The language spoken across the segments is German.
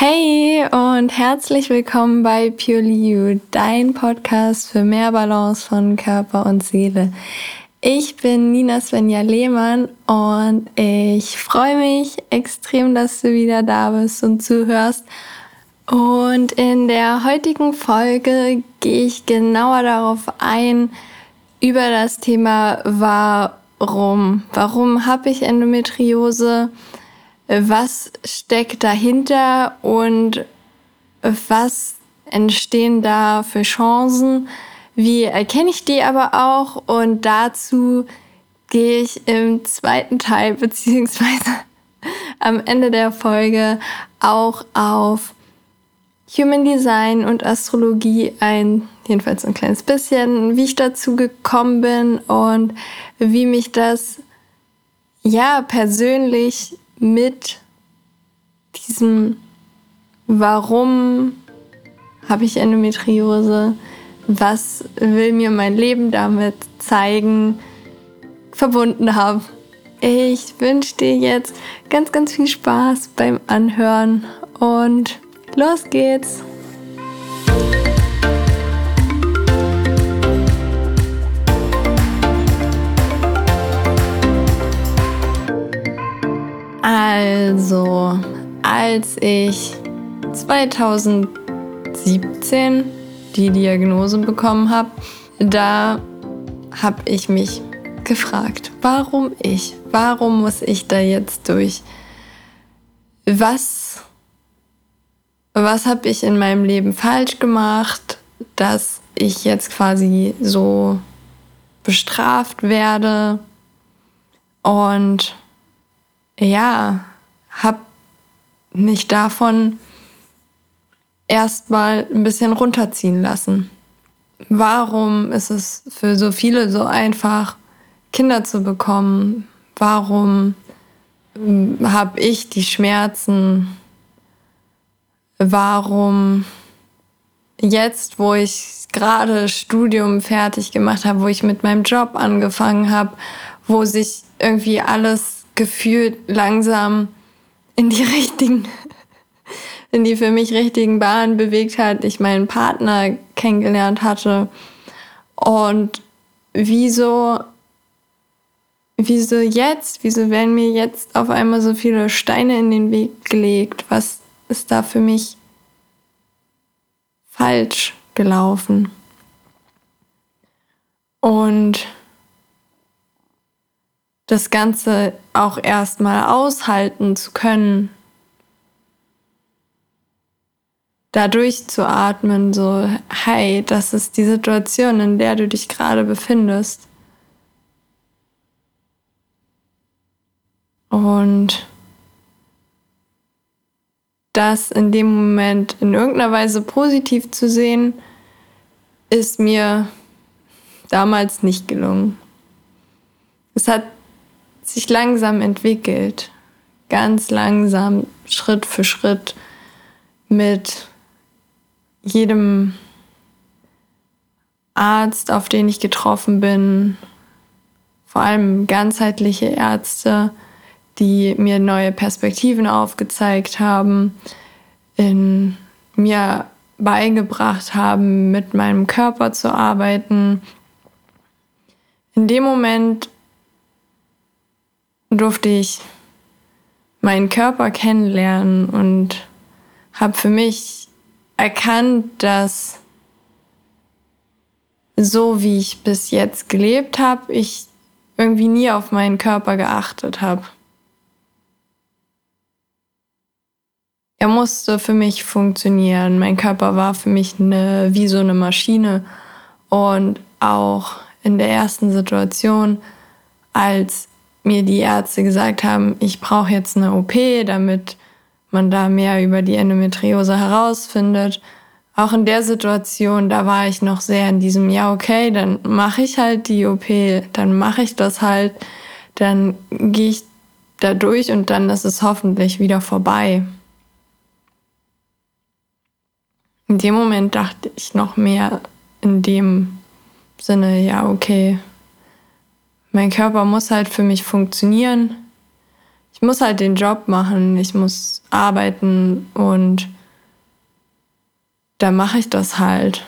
Hey und herzlich willkommen bei Purely You, dein Podcast für mehr Balance von Körper und Seele. Ich bin Nina Svenja Lehmann und ich freue mich extrem, dass du wieder da bist und zuhörst. Und in der heutigen Folge gehe ich genauer darauf ein, über das Thema Warum. Warum habe ich Endometriose? Was steckt dahinter und was entstehen da für Chancen, wie erkenne ich die aber auch? Und dazu gehe ich im zweiten Teil beziehungsweise am Ende der Folge auch auf Human Design und Astrologie ein, jedenfalls ein kleines bisschen, wie ich dazu gekommen bin und wie mich das ja persönlich mit diesem Warum habe ich Endometriose? Was will mir mein Leben damit zeigen? Verbunden habe. Ich wünsche dir jetzt ganz, ganz viel Spaß beim Anhören und los geht's! Also, als ich 2017 die Diagnose bekommen habe, da habe ich mich gefragt, warum ich? Warum muss ich da jetzt durch? Was, was habe ich in meinem Leben falsch gemacht, dass ich jetzt quasi so bestraft werde? Und ja, habe mich davon erstmal ein bisschen runterziehen lassen. Warum ist es für so viele so einfach, Kinder zu bekommen? Warum hm, habe ich die Schmerzen? Warum jetzt, wo ich gerade Studium fertig gemacht habe, wo ich mit meinem Job angefangen habe, wo sich irgendwie alles gefühlt langsam in die richtigen, in die für mich richtigen Bahnen bewegt hat, ich meinen Partner kennengelernt hatte. Und wieso, wieso jetzt, wieso werden mir jetzt auf einmal so viele Steine in den Weg gelegt? Was ist da für mich falsch gelaufen? Und das Ganze auch erstmal aushalten zu können. Da durchzuatmen, so, hey, das ist die Situation, in der du dich gerade befindest. Und das in dem Moment in irgendeiner Weise positiv zu sehen, ist mir damals nicht gelungen. Es hat sich langsam entwickelt. Ganz langsam, Schritt für Schritt mit jedem Arzt, auf den ich getroffen bin, vor allem ganzheitliche Ärzte, die mir neue Perspektiven aufgezeigt haben, in mir beigebracht haben, mit meinem Körper zu arbeiten. In dem Moment durfte ich meinen Körper kennenlernen und habe für mich erkannt, dass so wie ich bis jetzt gelebt habe, ich irgendwie nie auf meinen Körper geachtet habe. Er musste für mich funktionieren. Mein Körper war für mich eine, wie so eine Maschine. Und auch in der ersten Situation, als mir die Ärzte gesagt haben, ich brauche jetzt eine OP, damit man da mehr über die Endometriose herausfindet. Auch in der Situation, da war ich noch sehr in diesem, ja, okay, dann mache ich halt die OP, dann mache ich das halt, dann gehe ich da durch und dann ist es hoffentlich wieder vorbei. In dem Moment dachte ich noch mehr in dem Sinne, ja, okay, mein Körper muss halt für mich funktionieren. ich muss halt den Job machen, ich muss arbeiten und da mache ich das halt.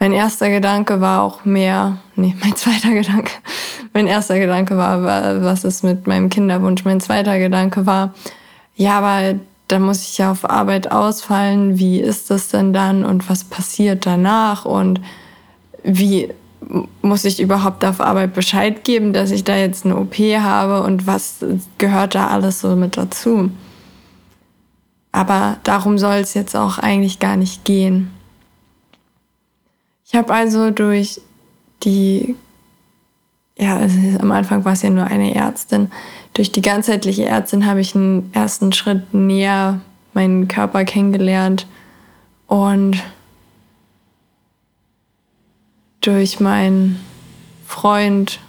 Mein erster Gedanke war auch mehr, nee, mein zweiter Gedanke, mein erster Gedanke war, was ist mit meinem Kinderwunsch? Mein zweiter Gedanke war, ja, aber da muss ich ja auf Arbeit ausfallen. Wie ist das denn dann und was passiert danach und wie muss ich überhaupt auf Arbeit Bescheid geben, dass ich da jetzt eine OP habe und was gehört da alles so mit dazu? Aber darum soll es jetzt auch eigentlich gar nicht gehen. Ich habe also durch die, ja, also am Anfang war es ja nur eine Ärztin, durch die ganzheitliche Ärztin habe ich einen ersten Schritt näher meinen Körper kennengelernt und durch meinen Freund,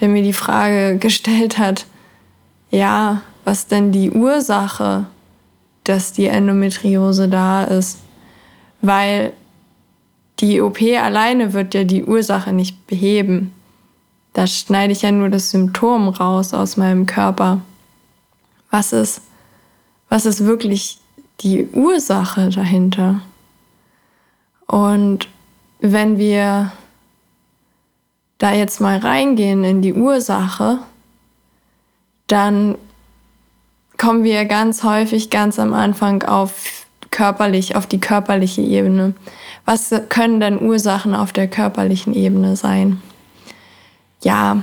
der mir die Frage gestellt hat, ja, was denn die Ursache, dass die Endometriose da ist, weil die OP alleine wird ja die Ursache nicht beheben. Da schneide ich ja nur das Symptom raus aus meinem Körper. Was ist, was ist wirklich die Ursache dahinter? Und wenn wir da jetzt mal reingehen in die Ursache, dann kommen wir ganz häufig ganz am Anfang auf körperlich, auf die körperliche Ebene. Was können denn Ursachen auf der körperlichen Ebene sein? ja,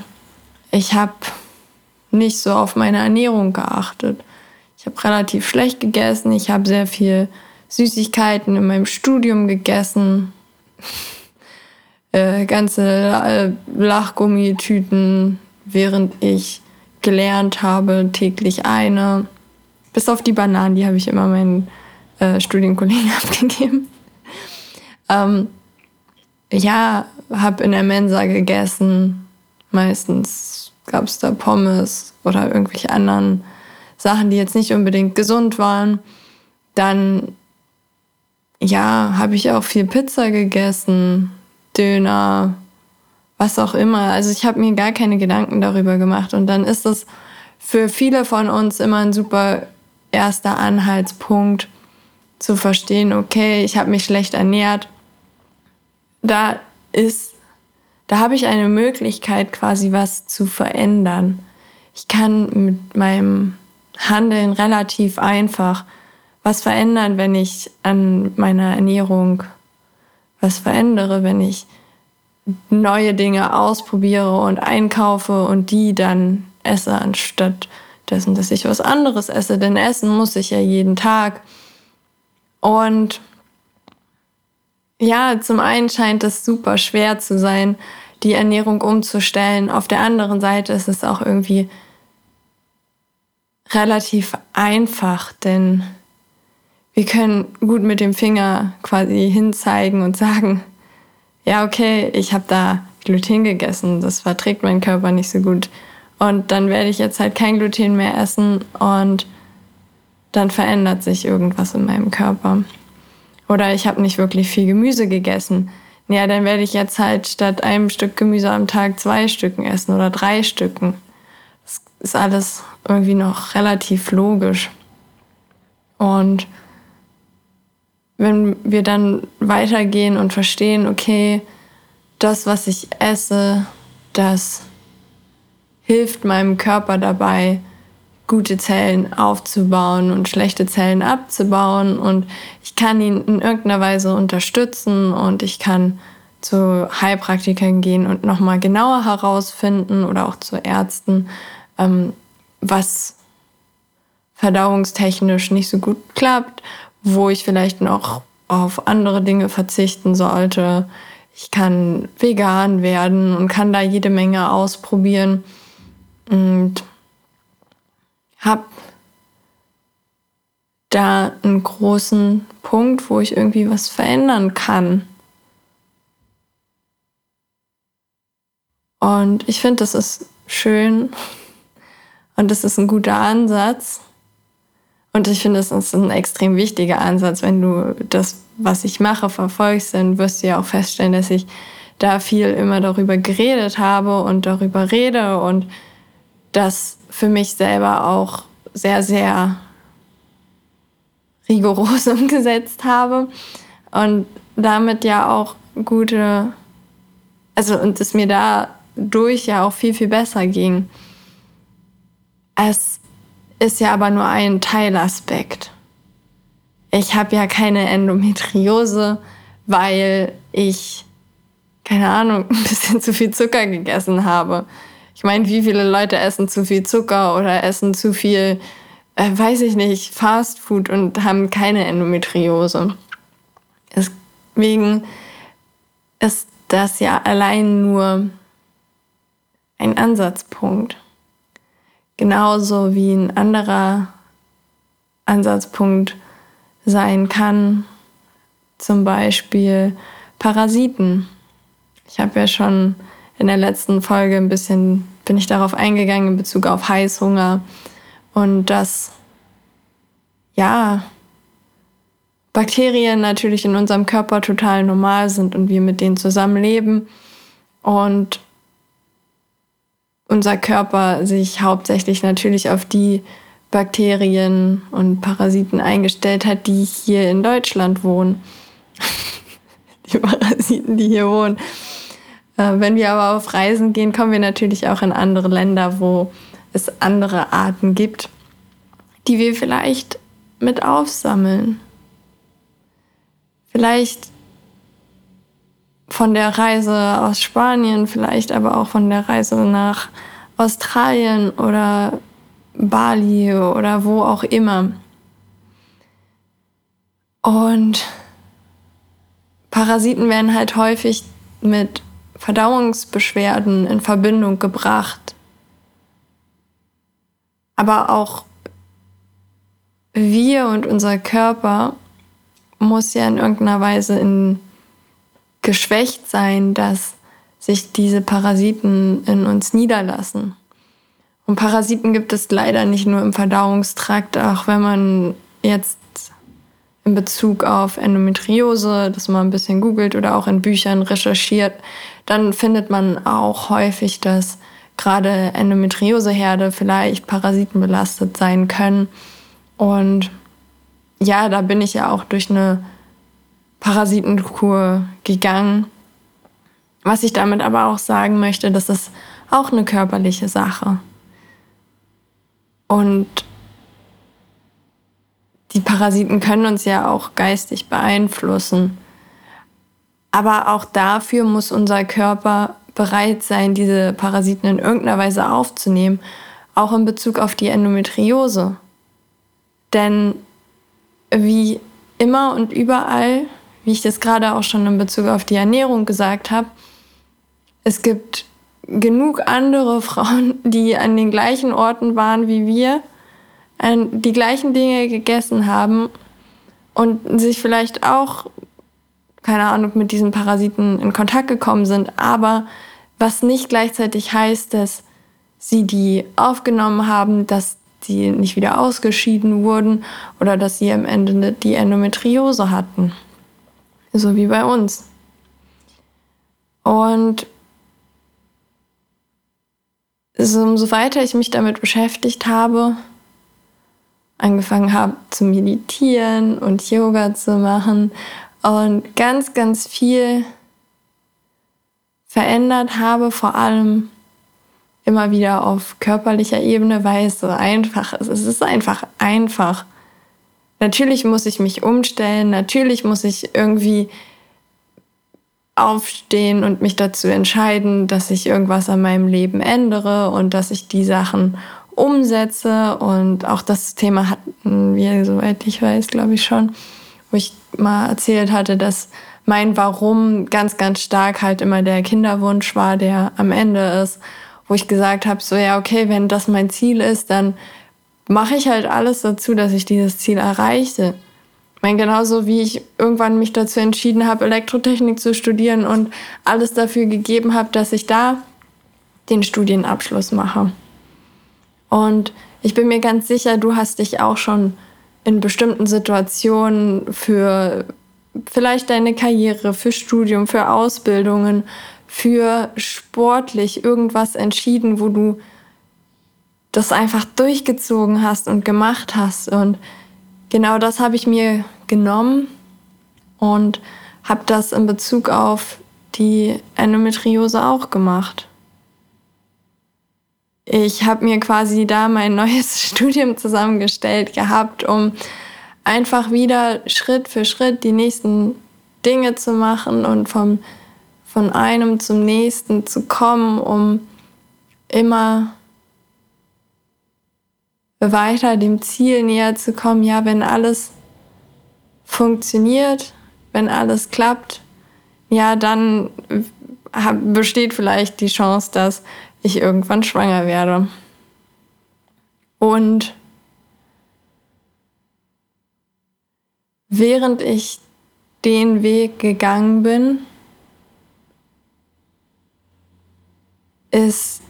ich habe nicht so auf meine Ernährung geachtet. Ich habe relativ schlecht gegessen. Ich habe sehr viel Süßigkeiten in meinem Studium gegessen. Äh, ganze äh, Lachgummitüten, während ich gelernt habe, täglich eine. Bis auf die Bananen, die habe ich immer meinen äh, Studienkollegen abgegeben. Ähm, ja, habe in der Mensa gegessen, Meistens gab es da Pommes oder irgendwelche anderen Sachen, die jetzt nicht unbedingt gesund waren. Dann, ja, habe ich auch viel Pizza gegessen, Döner, was auch immer. Also ich habe mir gar keine Gedanken darüber gemacht. Und dann ist es für viele von uns immer ein super erster Anhaltspunkt zu verstehen, okay, ich habe mich schlecht ernährt. Da ist da habe ich eine Möglichkeit, quasi was zu verändern. Ich kann mit meinem Handeln relativ einfach was verändern, wenn ich an meiner Ernährung was verändere, wenn ich neue Dinge ausprobiere und einkaufe und die dann esse, anstatt dessen, dass ich was anderes esse. Denn essen muss ich ja jeden Tag. Und ja, zum einen scheint es super schwer zu sein, die Ernährung umzustellen. Auf der anderen Seite ist es auch irgendwie relativ einfach, denn wir können gut mit dem Finger quasi hinzeigen und sagen, ja, okay, ich habe da Gluten gegessen, das verträgt mein Körper nicht so gut. Und dann werde ich jetzt halt kein Gluten mehr essen und dann verändert sich irgendwas in meinem Körper. Oder ich habe nicht wirklich viel Gemüse gegessen. Ja, dann werde ich jetzt halt statt einem Stück Gemüse am Tag zwei Stücken essen oder drei Stücken. Das ist alles irgendwie noch relativ logisch. Und wenn wir dann weitergehen und verstehen, okay, das, was ich esse, das hilft meinem Körper dabei, gute Zellen aufzubauen und schlechte Zellen abzubauen. Und ich kann ihn in irgendeiner Weise unterstützen und ich kann zu Heilpraktikern gehen und nochmal genauer herausfinden oder auch zu Ärzten, ähm, was verdauungstechnisch nicht so gut klappt, wo ich vielleicht noch auf andere Dinge verzichten sollte. Ich kann vegan werden und kann da jede Menge ausprobieren. Und habe da einen großen Punkt, wo ich irgendwie was verändern kann. Und ich finde, das ist schön und das ist ein guter Ansatz. Und ich finde, es ist ein extrem wichtiger Ansatz. Wenn du das, was ich mache, verfolgst, dann wirst du ja auch feststellen, dass ich da viel immer darüber geredet habe und darüber rede und das für mich selber auch sehr, sehr rigoros umgesetzt habe und damit ja auch gute, also und es mir dadurch ja auch viel, viel besser ging. Es ist ja aber nur ein Teilaspekt. Ich habe ja keine Endometriose, weil ich, keine Ahnung, ein bisschen zu viel Zucker gegessen habe. Ich meine, wie viele Leute essen zu viel Zucker oder essen zu viel, äh, weiß ich nicht, Fast Food und haben keine Endometriose. Deswegen ist das ja allein nur ein Ansatzpunkt. Genauso wie ein anderer Ansatzpunkt sein kann, zum Beispiel Parasiten. Ich habe ja schon in der letzten Folge ein bisschen, bin ich darauf eingegangen in Bezug auf Heißhunger und dass, ja, Bakterien natürlich in unserem Körper total normal sind und wir mit denen zusammenleben und unser Körper sich hauptsächlich natürlich auf die Bakterien und Parasiten eingestellt hat, die hier in Deutschland wohnen. die Parasiten, die hier wohnen. Äh, wenn wir aber auf Reisen gehen, kommen wir natürlich auch in andere Länder, wo es andere Arten gibt, die wir vielleicht mit aufsammeln. Vielleicht von der Reise aus Spanien, vielleicht aber auch von der Reise nach Australien oder Bali oder wo auch immer. Und Parasiten werden halt häufig mit Verdauungsbeschwerden in Verbindung gebracht. Aber auch wir und unser Körper muss ja in irgendeiner Weise in geschwächt sein, dass sich diese Parasiten in uns niederlassen. Und Parasiten gibt es leider nicht nur im Verdauungstrakt, auch wenn man jetzt in Bezug auf Endometriose, dass man ein bisschen googelt oder auch in Büchern recherchiert, dann findet man auch häufig, dass gerade Endometrioseherde vielleicht parasitenbelastet sein können. Und ja, da bin ich ja auch durch eine Parasitenkur gegangen. Was ich damit aber auch sagen möchte, das ist auch eine körperliche Sache. Und die Parasiten können uns ja auch geistig beeinflussen. Aber auch dafür muss unser Körper bereit sein, diese Parasiten in irgendeiner Weise aufzunehmen, auch in Bezug auf die Endometriose. Denn wie immer und überall, wie ich das gerade auch schon in Bezug auf die Ernährung gesagt habe, es gibt genug andere Frauen, die an den gleichen Orten waren wie wir, die gleichen Dinge gegessen haben und sich vielleicht auch, keine Ahnung, mit diesen Parasiten in Kontakt gekommen sind, aber was nicht gleichzeitig heißt, dass sie die aufgenommen haben, dass die nicht wieder ausgeschieden wurden oder dass sie am Ende die Endometriose hatten. So wie bei uns. Und so, umso weiter ich mich damit beschäftigt habe, angefangen habe zu meditieren und Yoga zu machen und ganz, ganz viel verändert habe, vor allem immer wieder auf körperlicher Ebene, weil es so einfach ist. Es ist einfach einfach. Natürlich muss ich mich umstellen, natürlich muss ich irgendwie aufstehen und mich dazu entscheiden, dass ich irgendwas an meinem Leben ändere und dass ich die Sachen umsetze. Und auch das Thema hatten wir, soweit ich weiß, glaube ich schon, wo ich mal erzählt hatte, dass mein Warum ganz, ganz stark halt immer der Kinderwunsch war, der am Ende ist wo ich gesagt habe, so ja, okay, wenn das mein Ziel ist, dann mache ich halt alles dazu, dass ich dieses Ziel erreiche. Ich meine, genauso wie ich irgendwann mich dazu entschieden habe, Elektrotechnik zu studieren und alles dafür gegeben habe, dass ich da den Studienabschluss mache. Und ich bin mir ganz sicher, du hast dich auch schon in bestimmten Situationen für vielleicht deine Karriere, für Studium, für Ausbildungen, für sportlich irgendwas entschieden, wo du das einfach durchgezogen hast und gemacht hast. Und genau das habe ich mir genommen und habe das in Bezug auf die Endometriose auch gemacht. Ich habe mir quasi da mein neues Studium zusammengestellt gehabt, um einfach wieder Schritt für Schritt die nächsten Dinge zu machen und vom, von einem zum nächsten zu kommen, um immer weiter dem Ziel näher zu kommen. Ja, wenn alles funktioniert, wenn alles klappt, ja, dann besteht vielleicht die Chance, dass ich irgendwann schwanger werde. Und während ich den Weg gegangen bin, ist,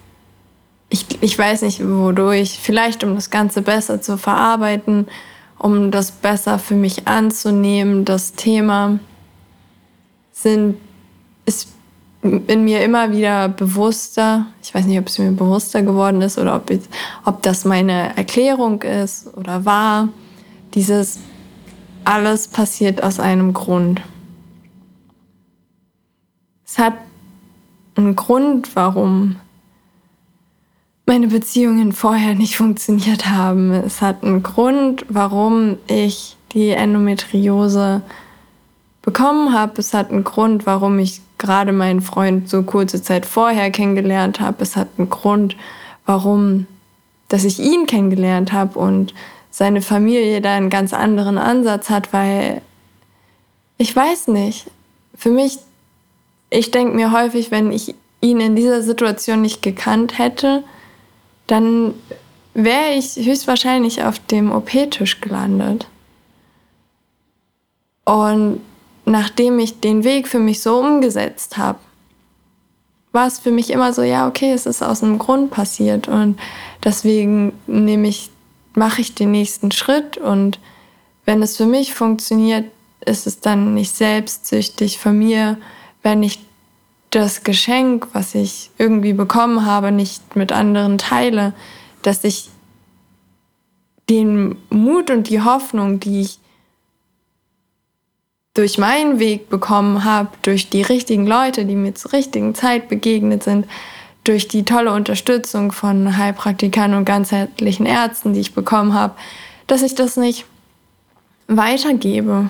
ich, ich weiß nicht wodurch, vielleicht um das Ganze besser zu verarbeiten, um das besser für mich anzunehmen, das Thema sind, ist in mir immer wieder bewusster. Ich weiß nicht, ob es mir bewusster geworden ist oder ob, ich, ob das meine Erklärung ist oder war. Dieses alles passiert aus einem Grund. Es hat einen Grund, warum meine Beziehungen vorher nicht funktioniert haben. Es hat einen Grund, warum ich die Endometriose bekommen habe. Es hat einen Grund, warum ich gerade meinen Freund so kurze Zeit vorher kennengelernt habe. Es hat einen Grund, warum, dass ich ihn kennengelernt habe und seine Familie da einen ganz anderen Ansatz hat, weil ich weiß nicht. Für mich, ich denke mir häufig, wenn ich ihn in dieser Situation nicht gekannt hätte, dann wäre ich höchstwahrscheinlich auf dem OP-Tisch gelandet. Und nachdem ich den Weg für mich so umgesetzt habe, war es für mich immer so, ja, okay, es ist aus einem Grund passiert und deswegen nehme ich, mache ich den nächsten Schritt und wenn es für mich funktioniert, ist es dann nicht selbstsüchtig von mir, wenn ich das Geschenk, was ich irgendwie bekommen habe, nicht mit anderen teile, dass ich den Mut und die Hoffnung, die ich durch meinen Weg bekommen habe, durch die richtigen Leute, die mir zur richtigen Zeit begegnet sind, durch die tolle Unterstützung von Heilpraktikern und ganzheitlichen Ärzten, die ich bekommen habe, dass ich das nicht weitergebe.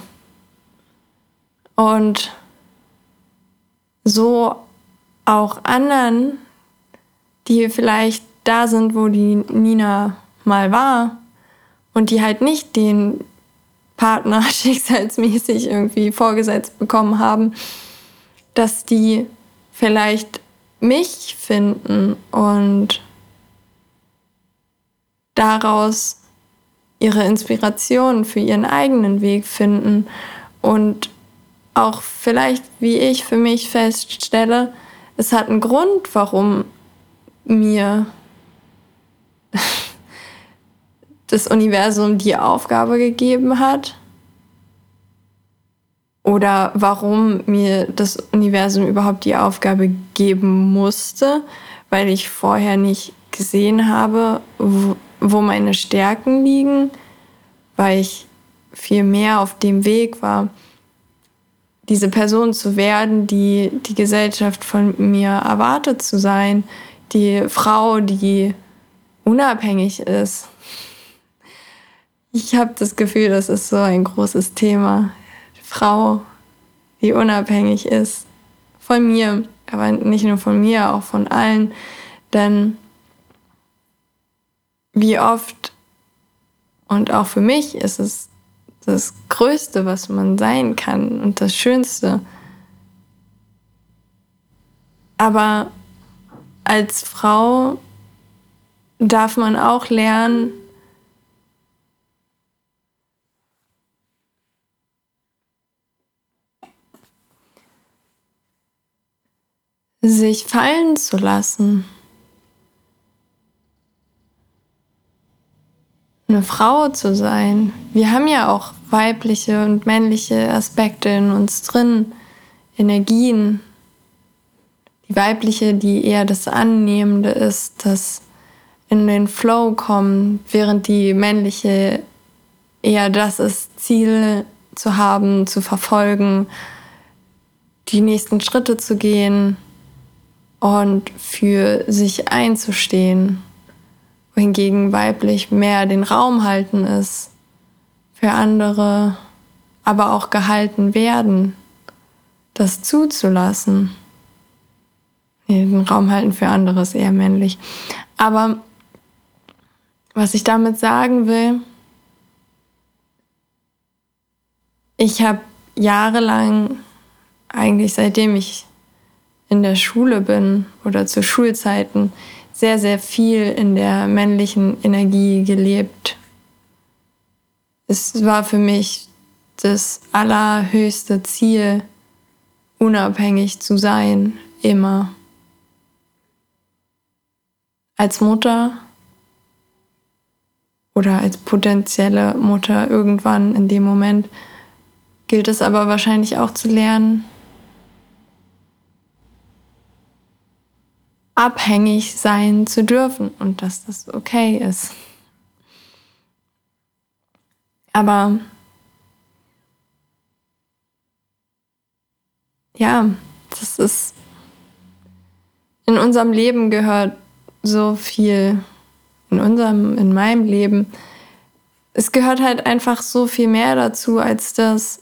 Und so auch anderen, die vielleicht da sind, wo die Nina mal war und die halt nicht den Partner schicksalsmäßig irgendwie vorgesetzt bekommen haben, dass die vielleicht mich finden und daraus ihre Inspiration für ihren eigenen Weg finden und auch vielleicht, wie ich für mich feststelle, es hat einen Grund, warum mir das Universum die Aufgabe gegeben hat? Oder warum mir das Universum überhaupt die Aufgabe geben musste, weil ich vorher nicht gesehen habe, wo, meine Stärken liegen, weil ich viel mehr auf dem Weg war, diese Person zu werden, die die Gesellschaft von mir erwartet zu sein, die Frau, die unabhängig ist, ich habe das Gefühl, das ist so ein großes Thema. Die Frau, die unabhängig ist von mir, aber nicht nur von mir, auch von allen. Denn wie oft und auch für mich ist es das Größte, was man sein kann und das Schönste. Aber als Frau darf man auch lernen, sich fallen zu lassen. Eine Frau zu sein. Wir haben ja auch weibliche und männliche Aspekte in uns drin, Energien. Die weibliche, die eher das Annehmende ist, das in den Flow kommen, während die männliche eher das ist, Ziele zu haben, zu verfolgen, die nächsten Schritte zu gehen und für sich einzustehen, wohingegen weiblich mehr den Raum halten ist für andere, aber auch gehalten werden, das zuzulassen. Den Raum halten für andere ist eher männlich. Aber was ich damit sagen will, ich habe jahrelang, eigentlich seitdem ich in der Schule bin oder zu Schulzeiten, sehr, sehr viel in der männlichen Energie gelebt. Es war für mich das allerhöchste Ziel, unabhängig zu sein, immer. Als Mutter oder als potenzielle Mutter irgendwann in dem Moment gilt es aber wahrscheinlich auch zu lernen, abhängig sein zu dürfen und dass das okay ist. Aber ja, das ist in unserem Leben gehört so viel in unserem in meinem Leben es gehört halt einfach so viel mehr dazu als das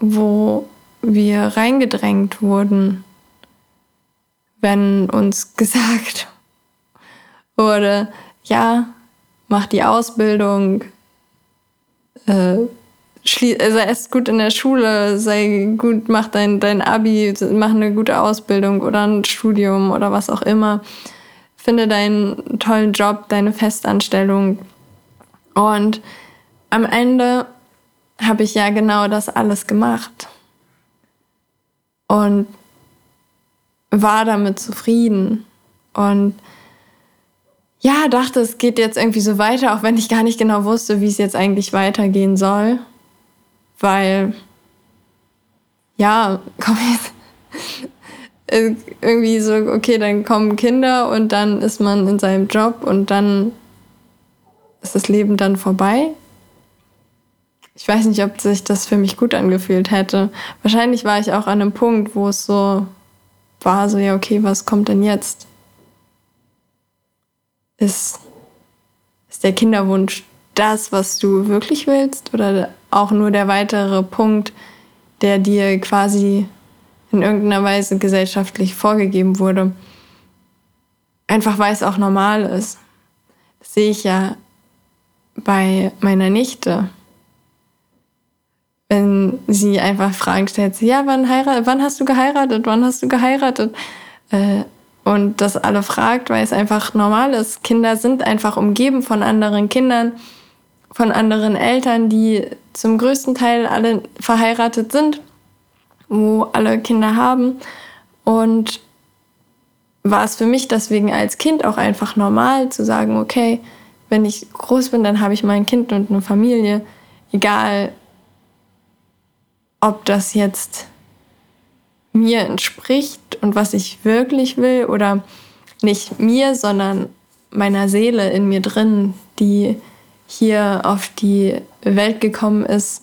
wo wir reingedrängt wurden, wenn uns gesagt wurde, ja, mach die Ausbildung, äh, sei also erst gut in der Schule, sei gut, mach dein, dein Abi, mach eine gute Ausbildung oder ein Studium oder was auch immer. Finde deinen tollen Job, deine Festanstellung. Und am Ende habe ich ja genau das alles gemacht. Und war damit zufrieden. Und ja, dachte, es geht jetzt irgendwie so weiter, auch wenn ich gar nicht genau wusste, wie es jetzt eigentlich weitergehen soll. Weil, ja, komm jetzt. irgendwie so, okay, dann kommen Kinder und dann ist man in seinem Job und dann ist das Leben dann vorbei ich weiß nicht, ob sich das für mich gut angefühlt hätte. Wahrscheinlich war ich auch an einem Punkt, wo es so war, so ja, okay, was kommt denn jetzt? Ist, ist der Kinderwunsch das, was du wirklich willst? Oder auch nur der weitere Punkt, der dir quasi in irgendeiner Weise gesellschaftlich vorgegeben wurde? Einfach weil es auch normal ist. Das sehe ich ja bei meiner Nichte wenn sie einfach Fragen stellt, ja, wann, heirat, wann hast du geheiratet, wann hast du geheiratet? Äh, und das alle fragt, weil es einfach normal ist. Kinder sind einfach umgeben von anderen Kindern, von anderen Eltern, die zum größten Teil alle verheiratet sind, wo alle Kinder haben. Und war es für mich deswegen als Kind auch einfach normal zu sagen, okay, wenn ich groß bin, dann habe ich mein Kind und eine Familie, egal ob das jetzt mir entspricht und was ich wirklich will oder nicht mir, sondern meiner Seele in mir drin, die hier auf die Welt gekommen ist,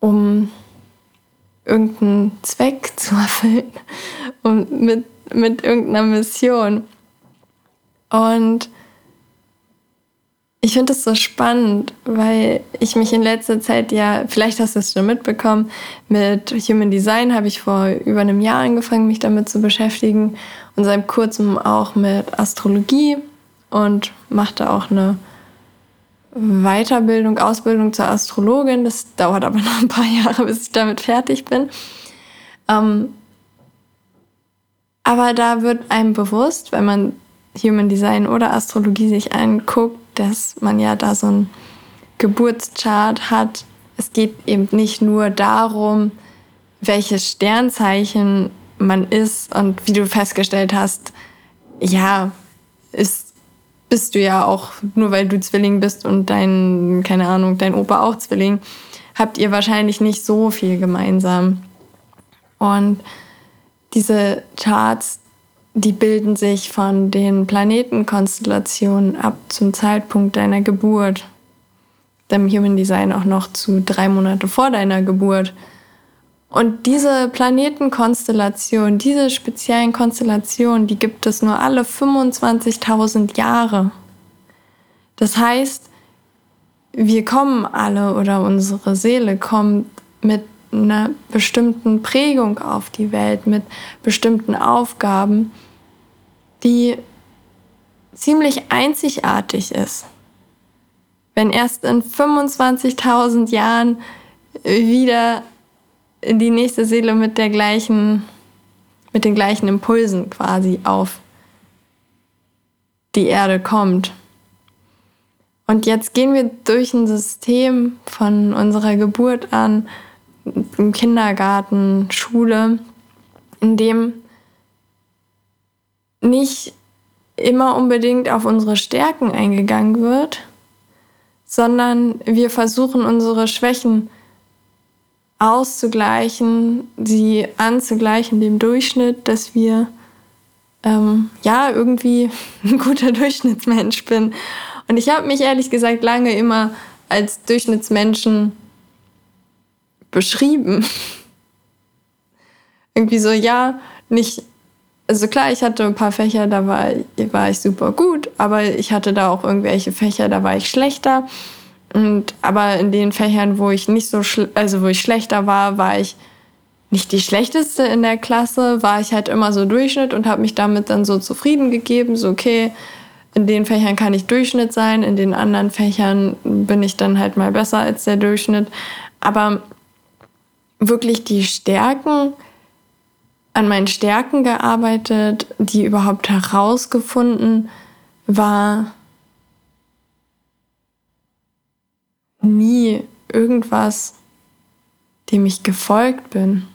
um irgendeinen Zweck zu erfüllen und mit, mit irgendeiner Mission. Und ich finde es so spannend, weil ich mich in letzter Zeit ja, vielleicht hast du es schon mitbekommen, mit Human Design habe ich vor über einem Jahr angefangen, mich damit zu beschäftigen und seit kurzem auch mit Astrologie und machte auch eine Weiterbildung, Ausbildung zur Astrologin. Das dauert aber noch ein paar Jahre, bis ich damit fertig bin. Ähm, aber da wird einem bewusst, wenn man Human Design oder Astrologie sich anguckt, dass man ja da so einen Geburtschart hat. Es geht eben nicht nur darum, welches Sternzeichen man ist und wie du festgestellt hast, ja, ist, bist du ja auch, nur weil du Zwilling bist und dein, keine Ahnung, dein Opa auch Zwilling, habt ihr wahrscheinlich nicht so viel gemeinsam. Und diese Charts die bilden sich von den Planetenkonstellationen ab zum Zeitpunkt deiner Geburt. Dem Human Design auch noch zu drei Monate vor deiner Geburt. Und diese Planetenkonstellation, diese speziellen Konstellationen, die gibt es nur alle 25.000 Jahre. Das heißt, wir kommen alle oder unsere Seele kommt mit einer bestimmten Prägung auf die Welt, mit bestimmten Aufgaben, die ziemlich einzigartig ist. Wenn erst in 25.000 Jahren wieder die nächste Seele mit der gleichen, mit den gleichen Impulsen quasi auf die Erde kommt. Und jetzt gehen wir durch ein System von unserer Geburt an, im Kindergarten, Schule, in dem nicht immer unbedingt auf unsere Stärken eingegangen wird, sondern wir versuchen unsere Schwächen auszugleichen, sie anzugleichen dem Durchschnitt, dass wir ähm, ja irgendwie ein guter Durchschnittsmensch bin. Und ich habe mich ehrlich gesagt lange immer als Durchschnittsmenschen beschrieben. irgendwie so, ja, nicht, also klar, ich hatte ein paar Fächer, da war, war ich super gut, aber ich hatte da auch irgendwelche Fächer, da war ich schlechter. Und aber in den Fächern, wo ich nicht so, also wo ich schlechter war, war ich nicht die schlechteste in der Klasse, war ich halt immer so Durchschnitt und habe mich damit dann so zufrieden gegeben, so okay, in den Fächern kann ich Durchschnitt sein, in den anderen Fächern bin ich dann halt mal besser als der Durchschnitt. Aber wirklich die Stärken, an meinen Stärken gearbeitet, die überhaupt herausgefunden, war nie irgendwas, dem ich gefolgt bin.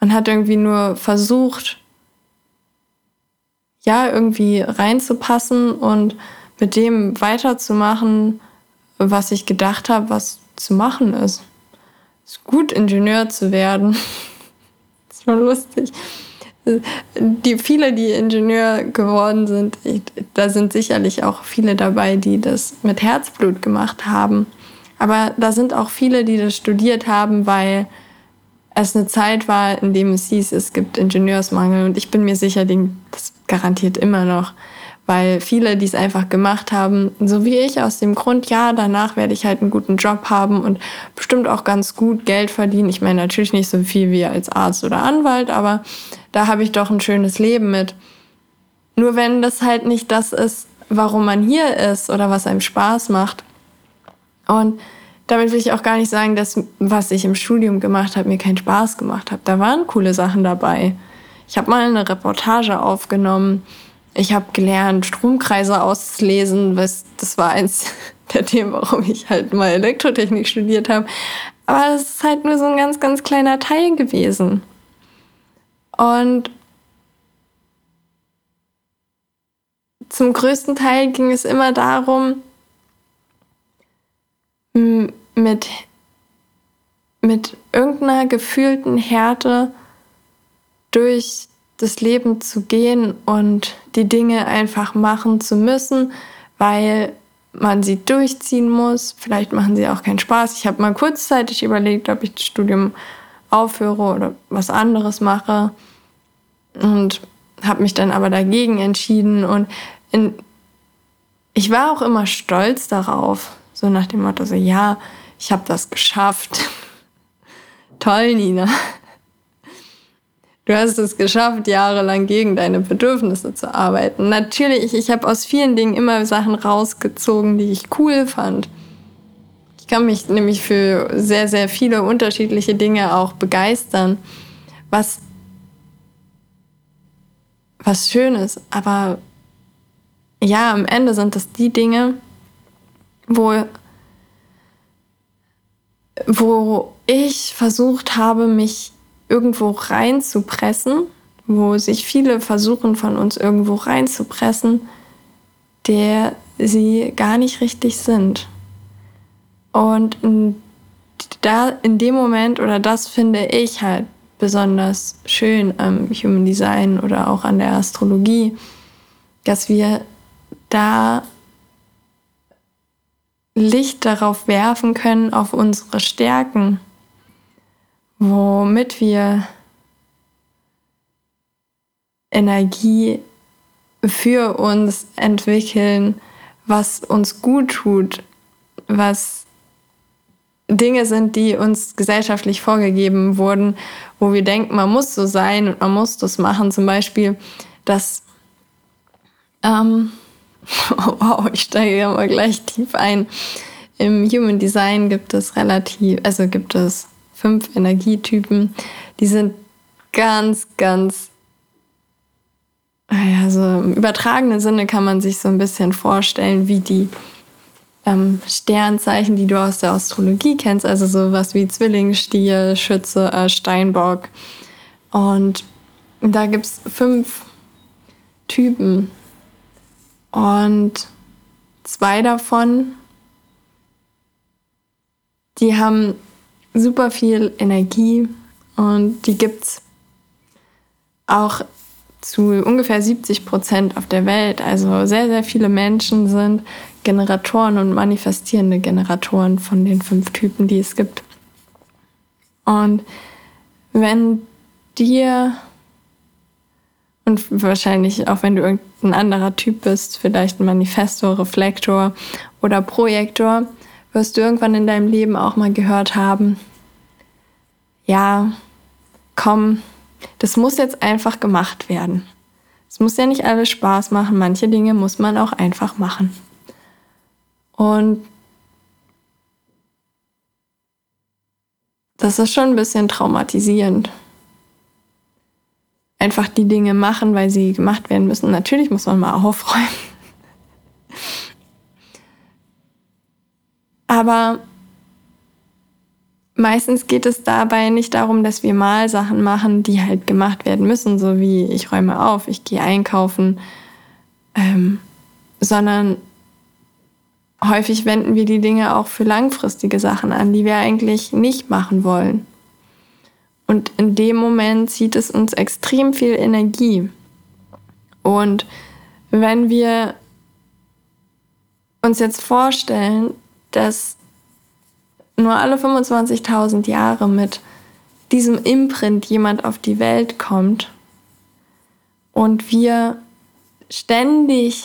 Man hat irgendwie nur versucht, ja, irgendwie reinzupassen und mit dem weiterzumachen, was ich gedacht habe, was zu machen ist. Es ist gut, Ingenieur zu werden. war lustig. Die viele, die Ingenieur geworden sind, ich, da sind sicherlich auch viele dabei, die das mit Herzblut gemacht haben. Aber da sind auch viele, die das studiert haben, weil es eine Zeit war, in dem es hieß, es gibt Ingenieursmangel. Und ich bin mir sicher, das garantiert immer noch. Weil viele, die es einfach gemacht haben, so wie ich, aus dem Grund, ja, danach werde ich halt einen guten Job haben und bestimmt auch ganz gut Geld verdienen. Ich meine natürlich nicht so viel wie als Arzt oder Anwalt, aber da habe ich doch ein schönes Leben mit. Nur wenn das halt nicht das ist, warum man hier ist oder was einem Spaß macht. Und damit will ich auch gar nicht sagen, dass was ich im Studium gemacht habe, mir keinen Spaß gemacht hat. Da waren coole Sachen dabei. Ich habe mal eine Reportage aufgenommen. Ich habe gelernt, Stromkreise auszulesen. Das war eins der Themen, warum ich halt mal Elektrotechnik studiert habe. Aber es ist halt nur so ein ganz, ganz kleiner Teil gewesen. Und zum größten Teil ging es immer darum, mit, mit irgendeiner gefühlten Härte durch das Leben zu gehen und die Dinge einfach machen zu müssen, weil man sie durchziehen muss. Vielleicht machen sie auch keinen Spaß. Ich habe mal kurzzeitig überlegt, ob ich das Studium aufhöre oder was anderes mache und habe mich dann aber dagegen entschieden und in, ich war auch immer stolz darauf, so nach dem Motto so ja, ich habe das geschafft. Toll, Nina. Du hast es geschafft, jahrelang gegen deine Bedürfnisse zu arbeiten. Natürlich, ich habe aus vielen Dingen immer Sachen rausgezogen, die ich cool fand. Ich kann mich nämlich für sehr, sehr viele unterschiedliche Dinge auch begeistern, was, was schön ist. Aber ja, am Ende sind das die Dinge, wo wo ich versucht habe, mich irgendwo reinzupressen, wo sich viele versuchen, von uns irgendwo reinzupressen, der sie gar nicht richtig sind. Und da in dem Moment, oder das finde ich halt besonders schön am Human Design oder auch an der Astrologie, dass wir da Licht darauf werfen können, auf unsere Stärken, womit wir Energie für uns entwickeln, was uns gut tut, was Dinge sind, die uns gesellschaftlich vorgegeben wurden, wo wir denken, man muss so sein und man muss das machen. Zum Beispiel, dass, ähm, wow, ich steige ja mal gleich tief ein. Im Human Design gibt es relativ, also gibt es fünf Energietypen, die sind ganz, ganz also im übertragenen Sinne kann man sich so ein bisschen vorstellen, wie die ähm, Sternzeichen, die du aus der Astrologie kennst, also sowas wie Zwilling, Stier, Schütze, äh, Steinbock. Und da gibt es fünf Typen. Und zwei davon, die haben super viel Energie und die gibt es auch zu ungefähr 70 Prozent auf der Welt. Also sehr, sehr viele Menschen sind Generatoren und manifestierende Generatoren von den fünf Typen, die es gibt. Und wenn dir und wahrscheinlich auch wenn du irgendein anderer Typ bist, vielleicht ein Manifestor, Reflektor oder Projektor, wirst du irgendwann in deinem Leben auch mal gehört haben, ja, komm, das muss jetzt einfach gemacht werden. Es muss ja nicht alles Spaß machen, manche Dinge muss man auch einfach machen. Und das ist schon ein bisschen traumatisierend. Einfach die Dinge machen, weil sie gemacht werden müssen. Natürlich muss man mal aufräumen. Aber meistens geht es dabei nicht darum, dass wir mal Sachen machen, die halt gemacht werden müssen, so wie ich räume auf, ich gehe einkaufen, ähm, sondern häufig wenden wir die Dinge auch für langfristige Sachen an, die wir eigentlich nicht machen wollen. Und in dem Moment zieht es uns extrem viel Energie. Und wenn wir uns jetzt vorstellen, dass nur alle 25.000 Jahre mit diesem Imprint jemand auf die Welt kommt und wir ständig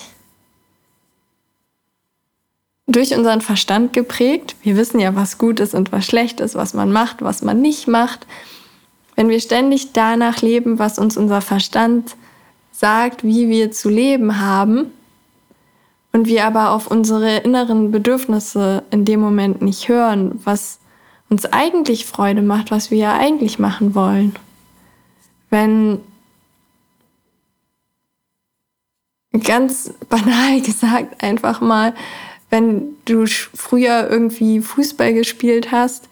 durch unseren Verstand geprägt, wir wissen ja, was gut ist und was schlecht ist, was man macht, was man nicht macht, wenn wir ständig danach leben, was uns unser Verstand sagt, wie wir zu leben haben, und wir aber auf unsere inneren Bedürfnisse in dem Moment nicht hören, was uns eigentlich Freude macht, was wir ja eigentlich machen wollen. Wenn ganz banal gesagt einfach mal, wenn du früher irgendwie Fußball gespielt hast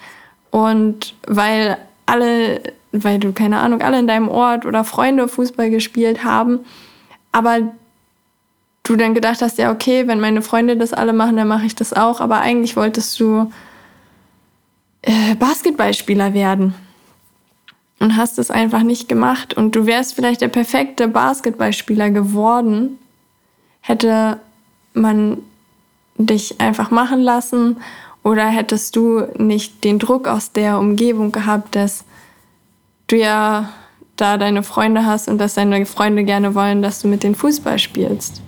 und weil alle, weil du keine Ahnung, alle in deinem Ort oder Freunde Fußball gespielt haben, aber du dann gedacht hast, ja, okay, wenn meine Freunde das alle machen, dann mache ich das auch. Aber eigentlich wolltest du äh, Basketballspieler werden und hast es einfach nicht gemacht. Und du wärst vielleicht der perfekte Basketballspieler geworden, hätte man dich einfach machen lassen oder hättest du nicht den Druck aus der Umgebung gehabt, dass du ja da deine Freunde hast und dass deine Freunde gerne wollen, dass du mit den Fußball spielst.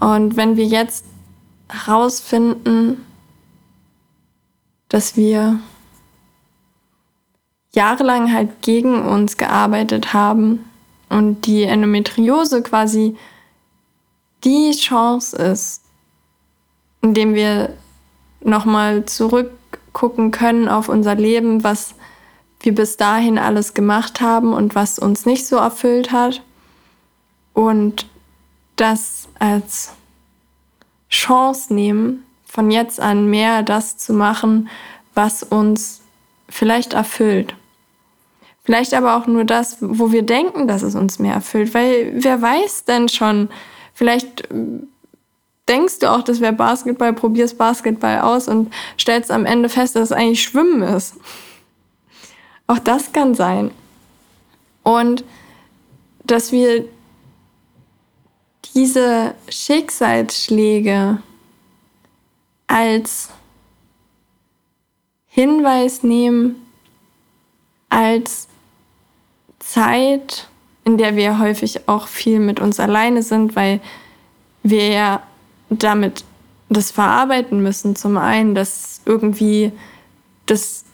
Und wenn wir jetzt herausfinden, dass wir jahrelang halt gegen uns gearbeitet haben und die Endometriose quasi die Chance ist, indem wir nochmal zurückgucken können auf unser Leben, was wir bis dahin alles gemacht haben und was uns nicht so erfüllt hat. Und das als Chance nehmen, von jetzt an mehr das zu machen, was uns vielleicht erfüllt. Vielleicht aber auch nur das, wo wir denken, dass es uns mehr erfüllt. Weil wer weiß denn schon, vielleicht äh, denkst du auch, das wäre Basketball, probierst Basketball aus und stellst am Ende fest, dass es eigentlich Schwimmen ist. Auch das kann sein. Und dass wir diese Schicksalsschläge als Hinweis nehmen, als Zeit, in der wir häufig auch viel mit uns alleine sind, weil wir ja damit das verarbeiten müssen. Zum einen, dass irgendwie das,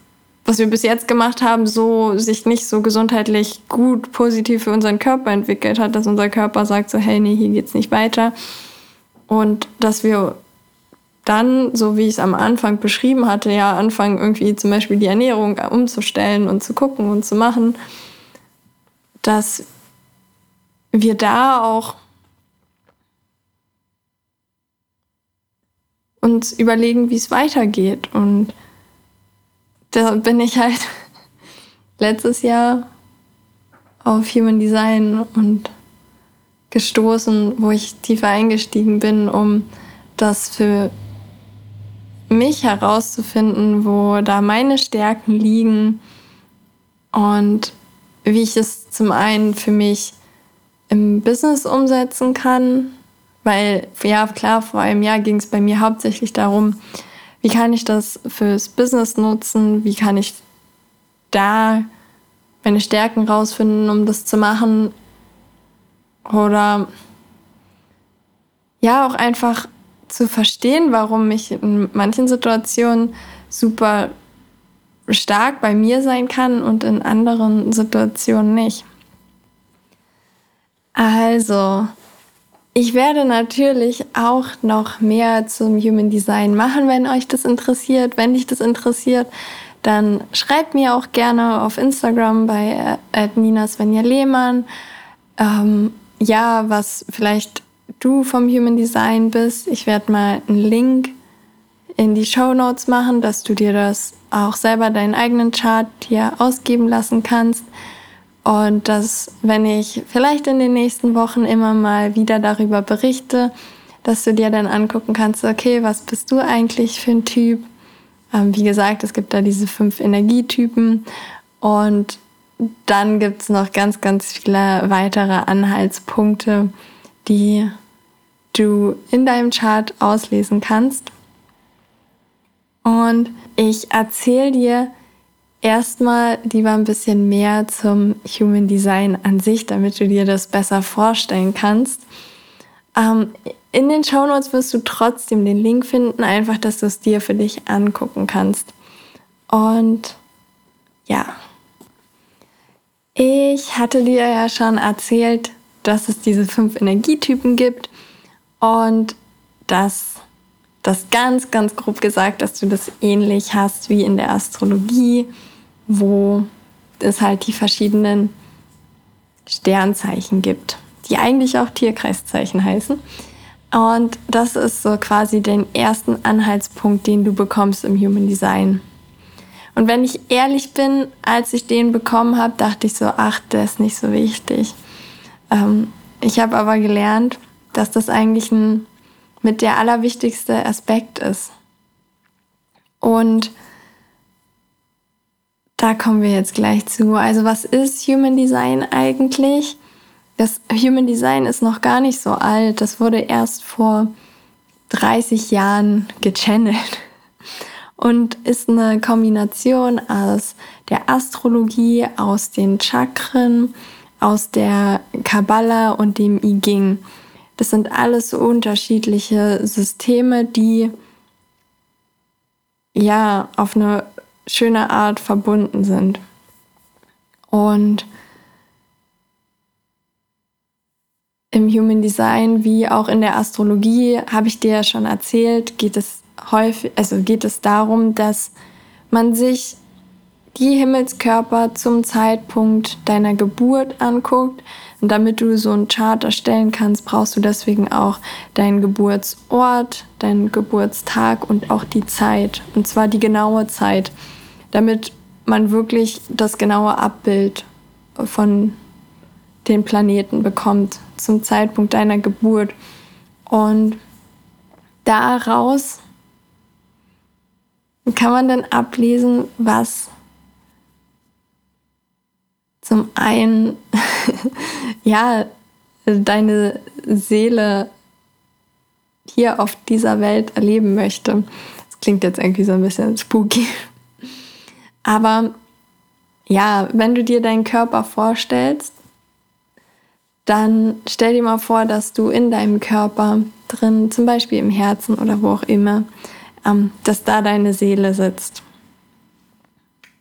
was wir bis jetzt gemacht haben, so sich nicht so gesundheitlich gut positiv für unseren Körper entwickelt hat, dass unser Körper sagt so, hey, nee, hier geht's nicht weiter. Und dass wir dann, so wie ich es am Anfang beschrieben hatte, ja, anfangen irgendwie zum Beispiel die Ernährung umzustellen und zu gucken und zu machen, dass wir da auch uns überlegen, wie es weitergeht. Und da bin ich halt letztes Jahr auf Human Design und gestoßen, wo ich tiefer eingestiegen bin, um das für mich herauszufinden, wo da meine Stärken liegen und wie ich es zum einen für mich im Business umsetzen kann, weil, ja, klar, vor einem Jahr ging es bei mir hauptsächlich darum, wie kann ich das fürs Business nutzen, wie kann ich da meine Stärken rausfinden, um das zu machen. Oder ja, auch einfach zu verstehen, warum ich in manchen Situationen super stark bei mir sein kann und in anderen Situationen nicht. Also, ich werde natürlich auch noch mehr zum Human Design machen, wenn euch das interessiert. Wenn dich das interessiert, dann schreibt mir auch gerne auf Instagram bei äh, Nina Svenja Lehmann. Ähm, ja, was vielleicht du vom Human Design bist. Ich werde mal einen Link in die Show Notes machen, dass du dir das auch selber deinen eigenen Chart hier ausgeben lassen kannst. Und dass, wenn ich vielleicht in den nächsten Wochen immer mal wieder darüber berichte, dass du dir dann angucken kannst, okay, was bist du eigentlich für ein Typ? Ähm, wie gesagt, es gibt da diese fünf Energietypen und dann gibt es noch ganz, ganz viele weitere Anhaltspunkte, die du in deinem Chart auslesen kannst. Und ich erzähle dir erstmal lieber ein bisschen mehr zum Human Design an sich, damit du dir das besser vorstellen kannst. Ähm, in den Show Notes wirst du trotzdem den Link finden, einfach, dass du es dir für dich angucken kannst. Und ja, ich hatte dir ja schon erzählt, dass es diese fünf Energietypen gibt und dass das ganz, ganz grob gesagt, dass du das ähnlich hast wie in der Astrologie, wo es halt die verschiedenen Sternzeichen gibt, die eigentlich auch Tierkreiszeichen heißen. Und das ist so quasi den ersten Anhaltspunkt, den du bekommst im Human Design. Und wenn ich ehrlich bin, als ich den bekommen habe, dachte ich so, ach, der ist nicht so wichtig. Ähm, ich habe aber gelernt, dass das eigentlich ein mit der allerwichtigste Aspekt ist. Und da kommen wir jetzt gleich zu. Also was ist Human Design eigentlich? Das Human Design ist noch gar nicht so alt. Das wurde erst vor 30 Jahren gechannelt und ist eine Kombination aus der Astrologie, aus den Chakren, aus der Kabbala und dem I Ging. Das sind alles so unterschiedliche Systeme, die ja auf eine schöne Art verbunden sind. Und im Human Design wie auch in der Astrologie habe ich dir ja schon erzählt, geht es häufig, also geht es darum, dass man sich die Himmelskörper zum Zeitpunkt deiner Geburt anguckt. Und damit du so einen Chart erstellen kannst, brauchst du deswegen auch deinen Geburtsort, deinen Geburtstag und auch die Zeit. Und zwar die genaue Zeit, damit man wirklich das genaue Abbild von den Planeten bekommt zum Zeitpunkt deiner Geburt. Und daraus kann man dann ablesen, was zum einen, ja, deine Seele hier auf dieser Welt erleben möchte. Das klingt jetzt irgendwie so ein bisschen spooky. Aber ja, wenn du dir deinen Körper vorstellst, dann stell dir mal vor, dass du in deinem Körper drin, zum Beispiel im Herzen oder wo auch immer, ähm, dass da deine Seele sitzt.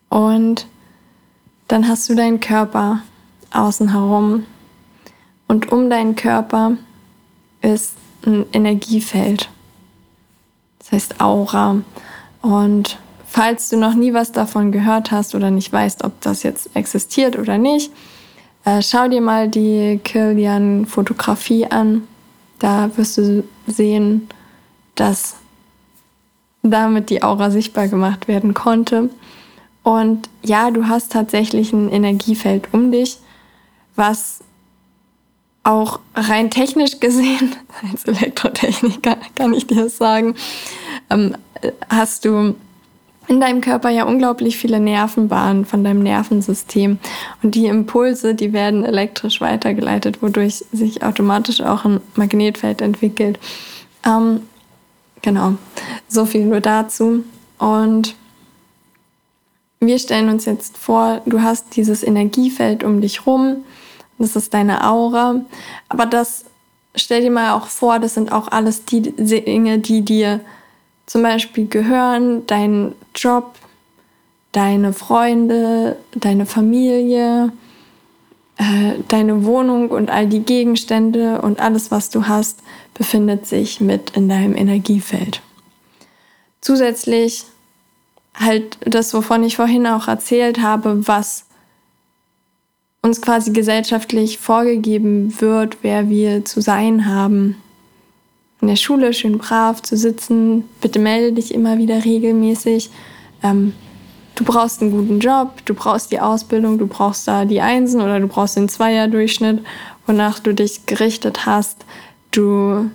Und dann hast du deinen Körper außen herum und um deinen Körper ist ein Energiefeld. Das heißt Aura. Und falls du noch nie was davon gehört hast oder nicht weißt, ob das jetzt existiert oder nicht, äh, schau dir mal die Kilian-Fotografie an. Da wirst du sehen, dass damit die Aura sichtbar gemacht werden konnte. Und ja, du hast tatsächlich ein Energiefeld um dich, was auch rein technisch gesehen, als Elektrotechniker kann ich dir das sagen, ähm, hast du in deinem Körper ja unglaublich viele Nervenbahnen von deinem Nervensystem. Und die Impulse, die werden elektrisch weitergeleitet, wodurch sich automatisch auch ein Magnetfeld entwickelt. Ähm, genau, so viel nur dazu. Und wir stellen uns jetzt vor, du hast dieses Energiefeld um dich rum, das ist deine Aura, aber das stell dir mal auch vor, das sind auch alles die Dinge, die dir zum Beispiel gehören, dein Job, deine Freunde, deine Familie, äh, deine Wohnung und all die Gegenstände und alles, was du hast, befindet sich mit in deinem Energiefeld. Zusätzlich halt das, wovon ich vorhin auch erzählt habe, was uns quasi gesellschaftlich vorgegeben wird, wer wir zu sein haben. In der Schule schön brav zu sitzen, bitte melde dich immer wieder regelmäßig. Ähm, du brauchst einen guten Job, du brauchst die Ausbildung, du brauchst da die Einsen oder du brauchst den Zweier-Durchschnitt, wonach du dich gerichtet hast. Du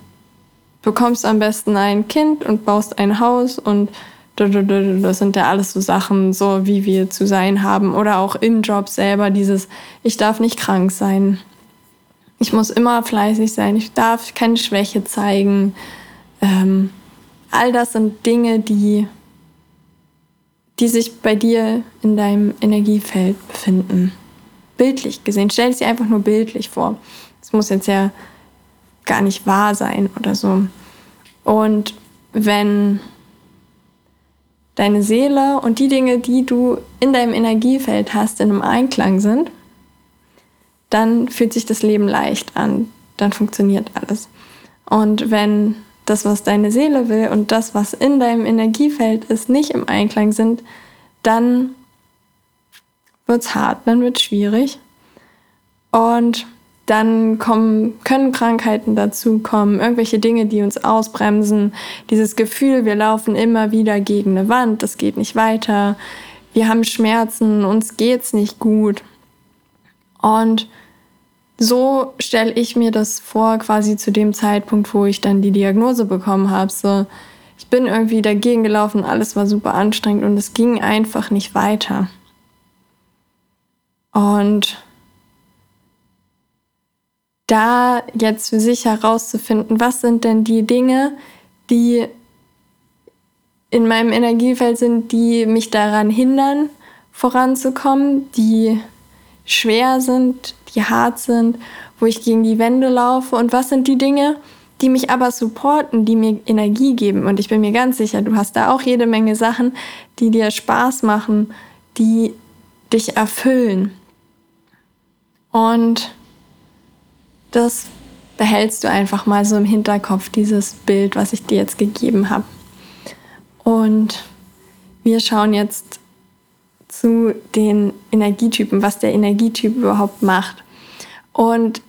bekommst am besten ein Kind und baust ein Haus und das sind ja alles so Sachen, so wie wir zu sein haben. Oder auch im Job selber dieses, ich darf nicht krank sein. Ich muss immer fleißig sein. Ich darf keine Schwäche zeigen. Ähm, all das sind Dinge, die, die sich bei dir in deinem Energiefeld befinden. Bildlich gesehen. Stell es dir einfach nur bildlich vor. Es muss jetzt ja gar nicht wahr sein oder so. Und wenn deine Seele und die Dinge, die du in deinem Energiefeld hast, in einem Einklang sind, dann fühlt sich das Leben leicht an. Dann funktioniert alles. Und wenn das, was deine Seele will und das, was in deinem Energiefeld ist, nicht im Einklang sind, dann wird es hart, dann wird es schwierig. Und dann kommen, können Krankheiten dazu kommen, irgendwelche Dinge, die uns ausbremsen, dieses Gefühl, wir laufen immer wieder gegen eine Wand, das geht nicht weiter, wir haben Schmerzen, uns geht's nicht gut. Und so stelle ich mir das vor, quasi zu dem Zeitpunkt, wo ich dann die Diagnose bekommen habe. So, ich bin irgendwie dagegen gelaufen, alles war super anstrengend und es ging einfach nicht weiter. Und da jetzt für sich herauszufinden, was sind denn die Dinge, die in meinem Energiefeld sind, die mich daran hindern, voranzukommen, die schwer sind, die hart sind, wo ich gegen die Wände laufe und was sind die Dinge, die mich aber supporten, die mir Energie geben. Und ich bin mir ganz sicher, du hast da auch jede Menge Sachen, die dir Spaß machen, die dich erfüllen. Und das behältst du einfach mal so im Hinterkopf, dieses Bild, was ich dir jetzt gegeben habe. Und wir schauen jetzt zu den Energietypen, was der Energietyp überhaupt macht. Und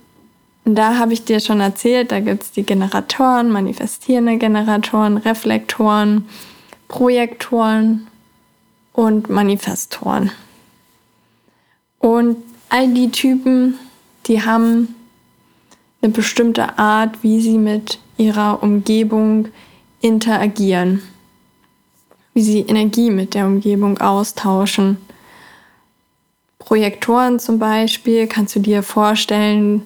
da habe ich dir schon erzählt, da gibt es die Generatoren, manifestierende Generatoren, Reflektoren, Projektoren und Manifestoren. Und all die Typen, die haben eine bestimmte Art, wie sie mit ihrer Umgebung interagieren, wie sie Energie mit der Umgebung austauschen. Projektoren zum Beispiel kannst du dir vorstellen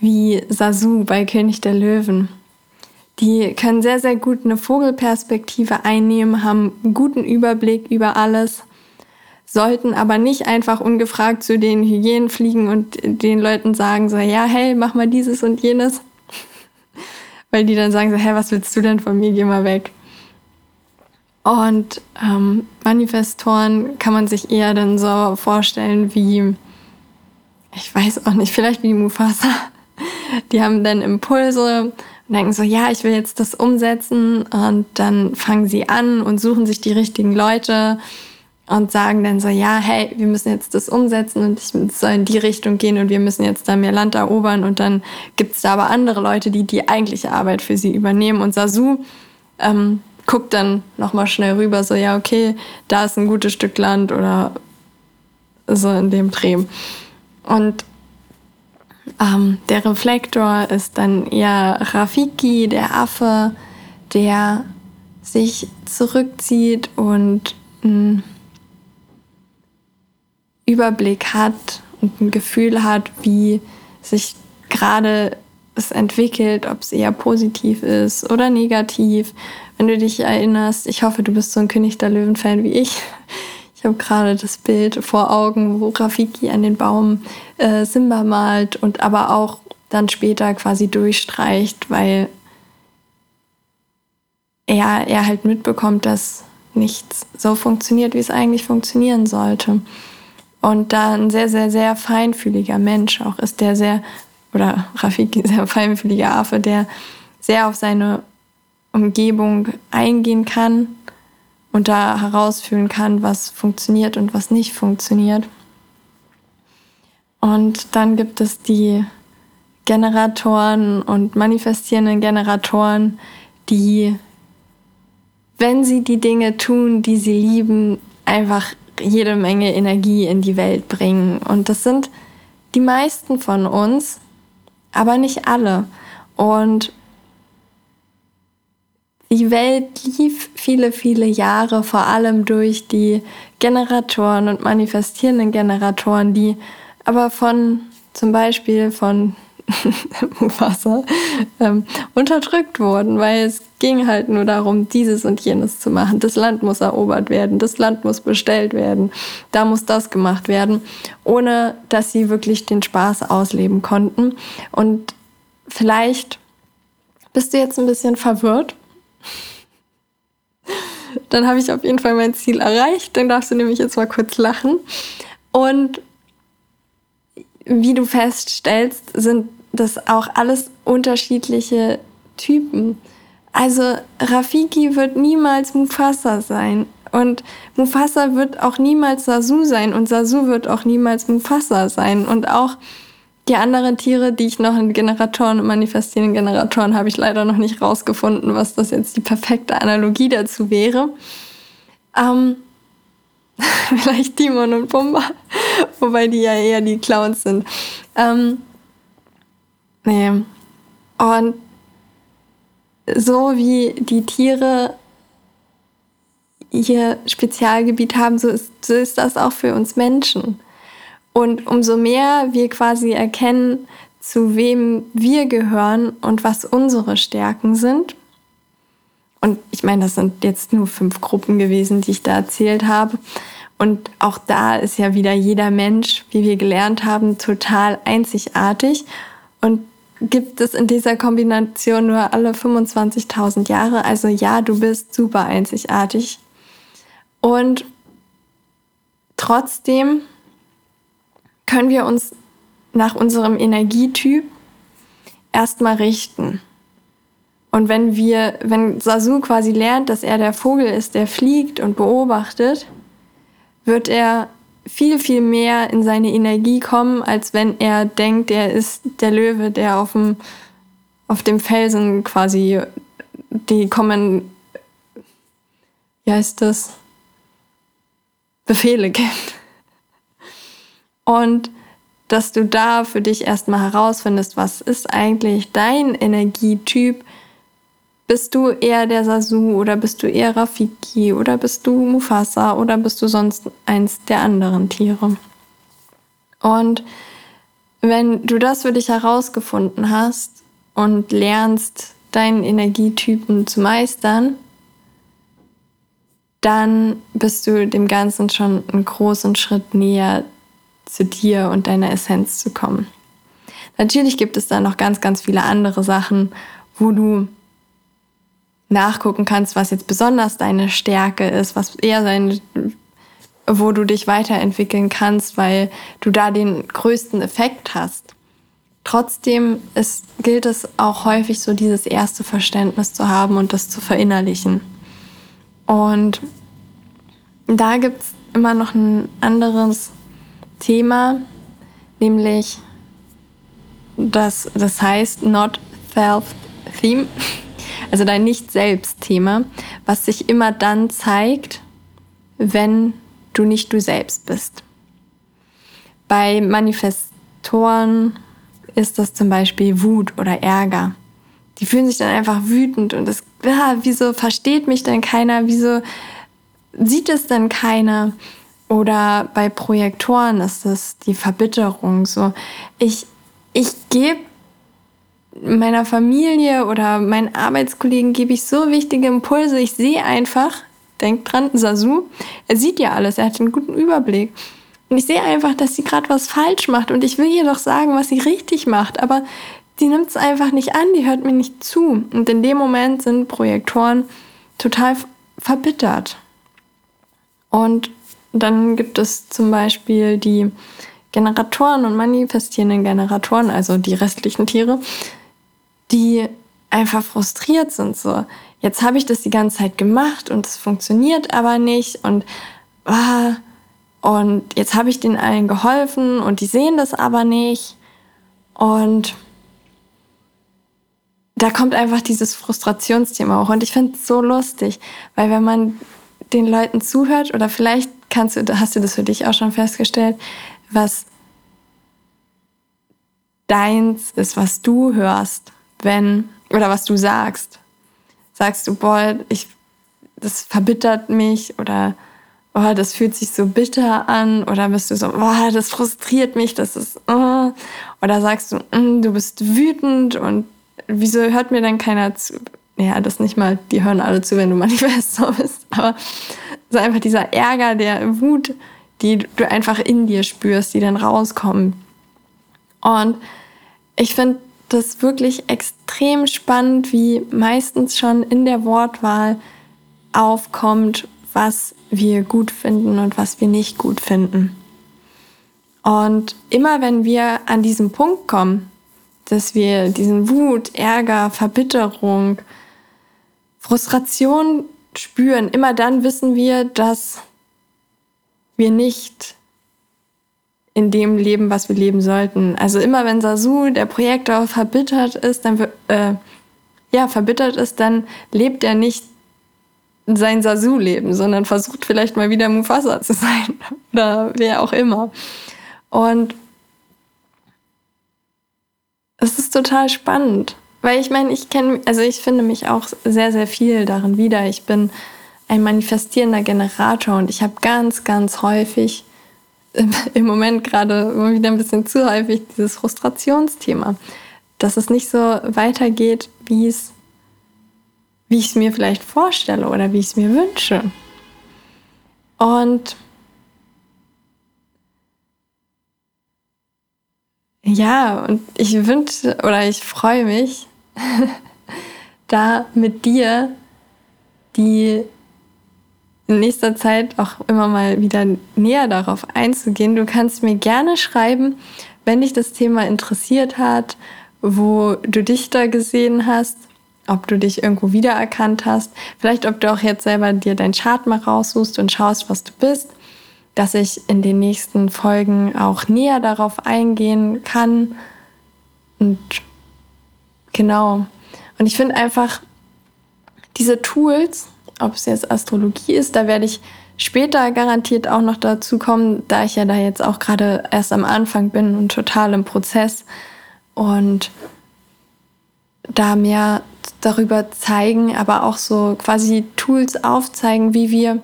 wie Sasu bei König der Löwen. Die können sehr, sehr gut eine Vogelperspektive einnehmen, haben einen guten Überblick über alles, sollten aber nicht einfach ungefragt zu den Hyänen fliegen und den Leuten sagen so, ja, hey, mach mal dieses und jenes. Weil die dann sagen so, hey, was willst du denn von mir, geh mal weg. Und ähm, Manifestoren kann man sich eher dann so vorstellen wie, ich weiß auch nicht, vielleicht wie Mufasa. Die haben dann Impulse und denken so, ja, ich will jetzt das umsetzen. Und dann fangen sie an und suchen sich die richtigen Leute und sagen dann so, ja, hey, wir müssen jetzt das umsetzen und ich soll in die Richtung gehen und wir müssen jetzt da mehr Land erobern. Und dann gibt es da aber andere Leute, die die eigentliche Arbeit für sie übernehmen. Und Sasu ähm, guckt dann nochmal schnell rüber, so, ja, okay, da ist ein gutes Stück Land oder so in dem Dreh. Und ähm, der Reflektor ist dann eher Rafiki, der Affe, der sich zurückzieht und einen Überblick hat und ein Gefühl hat, wie sich gerade es entwickelt, ob es eher positiv ist oder negativ. Wenn du dich erinnerst, ich hoffe, du bist so ein König der Löwen-Fan wie ich. Ich habe gerade das Bild vor Augen, wo Rafiki an den Baum äh, Simba malt und aber auch dann später quasi durchstreicht, weil er, er halt mitbekommt, dass nichts so funktioniert, wie es eigentlich funktionieren sollte. Und da ein sehr, sehr, sehr feinfühliger Mensch auch ist, der sehr oder Rafiki, sehr feinfühliger Affe, der sehr auf seine Umgebung eingehen kann und da herausfühlen kann, was funktioniert und was nicht funktioniert. Und dann gibt es die Generatoren und manifestierenden Generatoren, die, wenn sie die Dinge tun, die sie lieben, einfach jede Menge Energie in die Welt bringen. Und das sind die meisten von uns, aber nicht alle. Und die Welt lief viele, viele Jahre vor allem durch die Generatoren und manifestierenden Generatoren, die aber von zum Beispiel von Wasser ähm, unterdrückt wurden, weil es ging halt nur darum, dieses und jenes zu machen. Das Land muss erobert werden, das Land muss bestellt werden, da muss das gemacht werden, ohne dass sie wirklich den Spaß ausleben konnten. Und vielleicht bist du jetzt ein bisschen verwirrt. Dann habe ich auf jeden Fall mein Ziel erreicht. Dann darfst du nämlich jetzt mal kurz lachen. Und wie du feststellst, sind das auch alles unterschiedliche Typen. Also Rafiki wird niemals Mufasa sein. Und Mufasa wird auch niemals Sasu sein. Und Sasu wird auch niemals Mufasa sein. Und auch die anderen Tiere, die ich noch in Generatoren und manifestierenden Generatoren, habe ich leider noch nicht rausgefunden, was das jetzt die perfekte Analogie dazu wäre. Ähm, vielleicht Timon und Pumba, wobei die ja eher die Clowns sind. Ähm, nee. Und so wie die Tiere ihr Spezialgebiet haben, so ist, so ist das auch für uns Menschen. Und umso mehr wir quasi erkennen, zu wem wir gehören und was unsere Stärken sind. Und ich meine, das sind jetzt nur fünf Gruppen gewesen, die ich da erzählt habe. Und auch da ist ja wieder jeder Mensch, wie wir gelernt haben, total einzigartig und gibt es in dieser Kombination nur alle 25.000 Jahre. Also ja, du bist super einzigartig. Und trotzdem können wir uns nach unserem Energietyp erstmal richten. Und wenn wir, wenn Sasu quasi lernt, dass er der Vogel ist, der fliegt und beobachtet, wird er viel, viel mehr in seine Energie kommen, als wenn er denkt, er ist der Löwe, der auf dem, auf dem Felsen quasi die kommen, wie heißt das, Befehle gibt. Und dass du da für dich erstmal herausfindest, was ist eigentlich dein Energietyp? Bist du eher der Sasu oder bist du eher Rafiki oder bist du Mufasa oder bist du sonst eins der anderen Tiere? Und wenn du das für dich herausgefunden hast und lernst, deinen Energietypen zu meistern, dann bist du dem Ganzen schon einen großen Schritt näher zu dir und deiner Essenz zu kommen. Natürlich gibt es da noch ganz, ganz viele andere Sachen, wo du nachgucken kannst, was jetzt besonders deine Stärke ist, was eher sein, wo du dich weiterentwickeln kannst, weil du da den größten Effekt hast. Trotzdem ist, gilt es auch häufig so, dieses erste Verständnis zu haben und das zu verinnerlichen. Und da gibt es immer noch ein anderes Thema, nämlich das, das heißt Not Self-Theme, also dein Nicht-Selbst-Thema, was sich immer dann zeigt, wenn du nicht du selbst bist. Bei Manifestoren ist das zum Beispiel Wut oder Ärger. Die fühlen sich dann einfach wütend und das, ja, wieso versteht mich denn keiner? Wieso sieht es denn keiner? Oder bei Projektoren ist das die Verbitterung. So, ich, ich gebe meiner Familie oder meinen Arbeitskollegen gebe ich so wichtige Impulse. Ich sehe einfach, denk dran, Sasu, er sieht ja alles, er hat einen guten Überblick. Und ich sehe einfach, dass sie gerade was falsch macht und ich will ihr doch sagen, was sie richtig macht, aber die nimmt es einfach nicht an, die hört mir nicht zu. Und in dem Moment sind Projektoren total verbittert. Und dann gibt es zum Beispiel die Generatoren und manifestierenden Generatoren, also die restlichen Tiere, die einfach frustriert sind. So, jetzt habe ich das die ganze Zeit gemacht und es funktioniert aber nicht und ah, und jetzt habe ich den allen geholfen und die sehen das aber nicht. Und da kommt einfach dieses Frustrationsthema hoch. Und ich finde es so lustig, weil wenn man den Leuten zuhört, oder vielleicht kannst du, hast du das für dich auch schon festgestellt, was deins ist, was du hörst, wenn, oder was du sagst. Sagst du, boah, ich, das verbittert mich oder oh, das fühlt sich so bitter an oder bist du so, oh, das frustriert mich, das ist, oh. oder sagst du, mm, du bist wütend und wieso hört mir dann keiner zu? Ja, das nicht mal, die hören alle zu, wenn du Manifestor bist, aber so einfach dieser Ärger, der Wut, die du einfach in dir spürst, die dann rauskommen. Und ich finde das wirklich extrem spannend, wie meistens schon in der Wortwahl aufkommt, was wir gut finden und was wir nicht gut finden. Und immer wenn wir an diesen Punkt kommen, dass wir diesen Wut, Ärger, Verbitterung, Frustration spüren, immer dann wissen wir, dass wir nicht in dem leben, was wir leben sollten. Also immer wenn Sasu, der Projektor, verbittert ist, dann äh, ja verbittert ist, dann lebt er nicht sein Sasu-Leben, sondern versucht vielleicht mal wieder Mufasa zu sein oder wer auch immer. Und es ist total spannend, weil ich meine, ich kenne, also ich finde mich auch sehr, sehr viel darin wieder. Ich bin ein manifestierender Generator und ich habe ganz, ganz häufig im Moment gerade immer wieder ein bisschen zu häufig dieses Frustrationsthema, dass es nicht so weitergeht, wie es wie ich es mir vielleicht vorstelle oder wie ich es mir wünsche. Und ja, und ich wünsche oder ich freue mich, da mit dir die in nächster Zeit auch immer mal wieder näher darauf einzugehen. Du kannst mir gerne schreiben, wenn dich das Thema interessiert hat, wo du dich da gesehen hast ob du dich irgendwo wiedererkannt hast, vielleicht ob du auch jetzt selber dir dein Chart mal raussuchst und schaust, was du bist, dass ich in den nächsten Folgen auch näher darauf eingehen kann. Und genau. Und ich finde einfach diese Tools, ob es jetzt Astrologie ist, da werde ich später garantiert auch noch dazu kommen, da ich ja da jetzt auch gerade erst am Anfang bin und total im Prozess. Und da mehr darüber zeigen, aber auch so quasi Tools aufzeigen, wie wir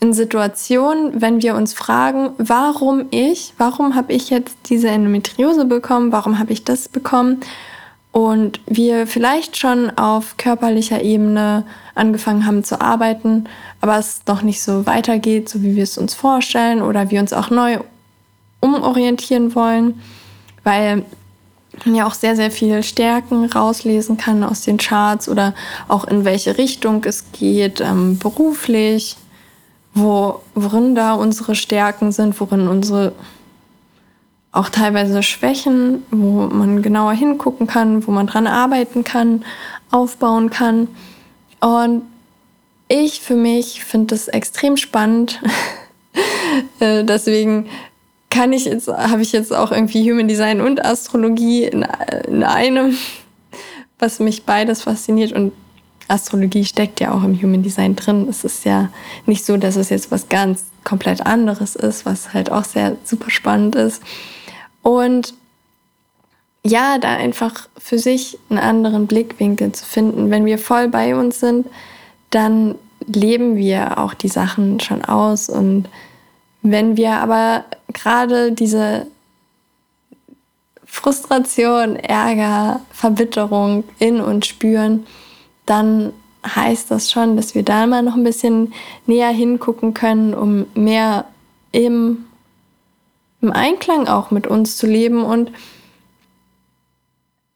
in Situationen, wenn wir uns fragen, warum ich, warum habe ich jetzt diese Endometriose bekommen, warum habe ich das bekommen und wir vielleicht schon auf körperlicher Ebene angefangen haben zu arbeiten, aber es noch nicht so weitergeht, so wie wir es uns vorstellen oder wir uns auch neu umorientieren wollen, weil man ja auch sehr, sehr viel Stärken rauslesen kann aus den Charts oder auch in welche Richtung es geht, ähm, beruflich, wo, worin da unsere Stärken sind, worin unsere auch teilweise Schwächen, wo man genauer hingucken kann, wo man dran arbeiten kann, aufbauen kann. Und ich für mich finde das extrem spannend. Äh, deswegen kann ich jetzt, habe ich jetzt auch irgendwie Human Design und Astrologie in, in einem, was mich beides fasziniert. Und Astrologie steckt ja auch im Human Design drin. Es ist ja nicht so, dass es jetzt was ganz komplett anderes ist, was halt auch sehr super spannend ist. Und ja, da einfach für sich einen anderen Blickwinkel zu finden. Wenn wir voll bei uns sind, dann leben wir auch die Sachen schon aus. Und wenn wir aber gerade diese Frustration, Ärger, Verbitterung in uns spüren, dann heißt das schon, dass wir da mal noch ein bisschen näher hingucken können, um mehr im, im Einklang auch mit uns zu leben und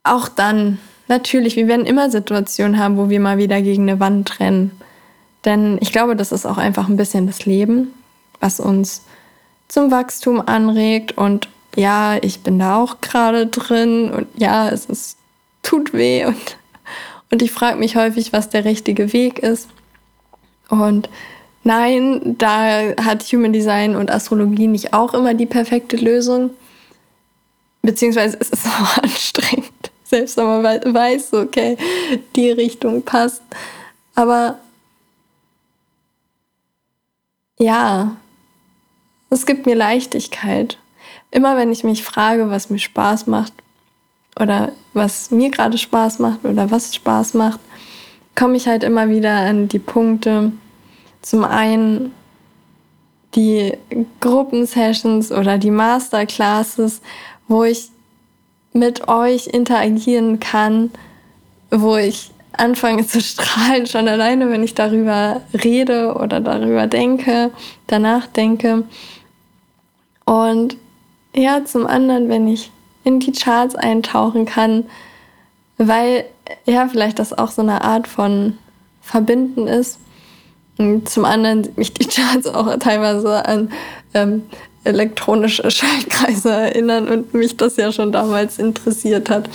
auch dann, natürlich, wir werden immer Situationen haben, wo wir mal wieder gegen eine Wand rennen. Denn ich glaube, das ist auch einfach ein bisschen das Leben, was uns zum Wachstum anregt. Und ja, ich bin da auch gerade drin und ja, es ist, tut weh und und ich frage mich häufig, was der richtige Weg ist. Und nein, da hat Human Design und Astrologie nicht auch immer die perfekte Lösung. Beziehungsweise es ist auch anstrengend, selbst wenn man weiß, okay, die Richtung passt. Aber ja, es gibt mir Leichtigkeit. Immer wenn ich mich frage, was mir Spaß macht, oder was mir gerade Spaß macht oder was Spaß macht, komme ich halt immer wieder an die Punkte. Zum einen die Gruppensessions oder die Masterclasses, wo ich mit euch interagieren kann, wo ich anfange zu strahlen, schon alleine, wenn ich darüber rede oder darüber denke, danach denke. Und ja, zum anderen, wenn ich in die Charts eintauchen kann, weil ja vielleicht das auch so eine Art von Verbinden ist. Und zum anderen mich die Charts auch teilweise an ähm, elektronische Schaltkreise erinnern und mich das ja schon damals interessiert hat,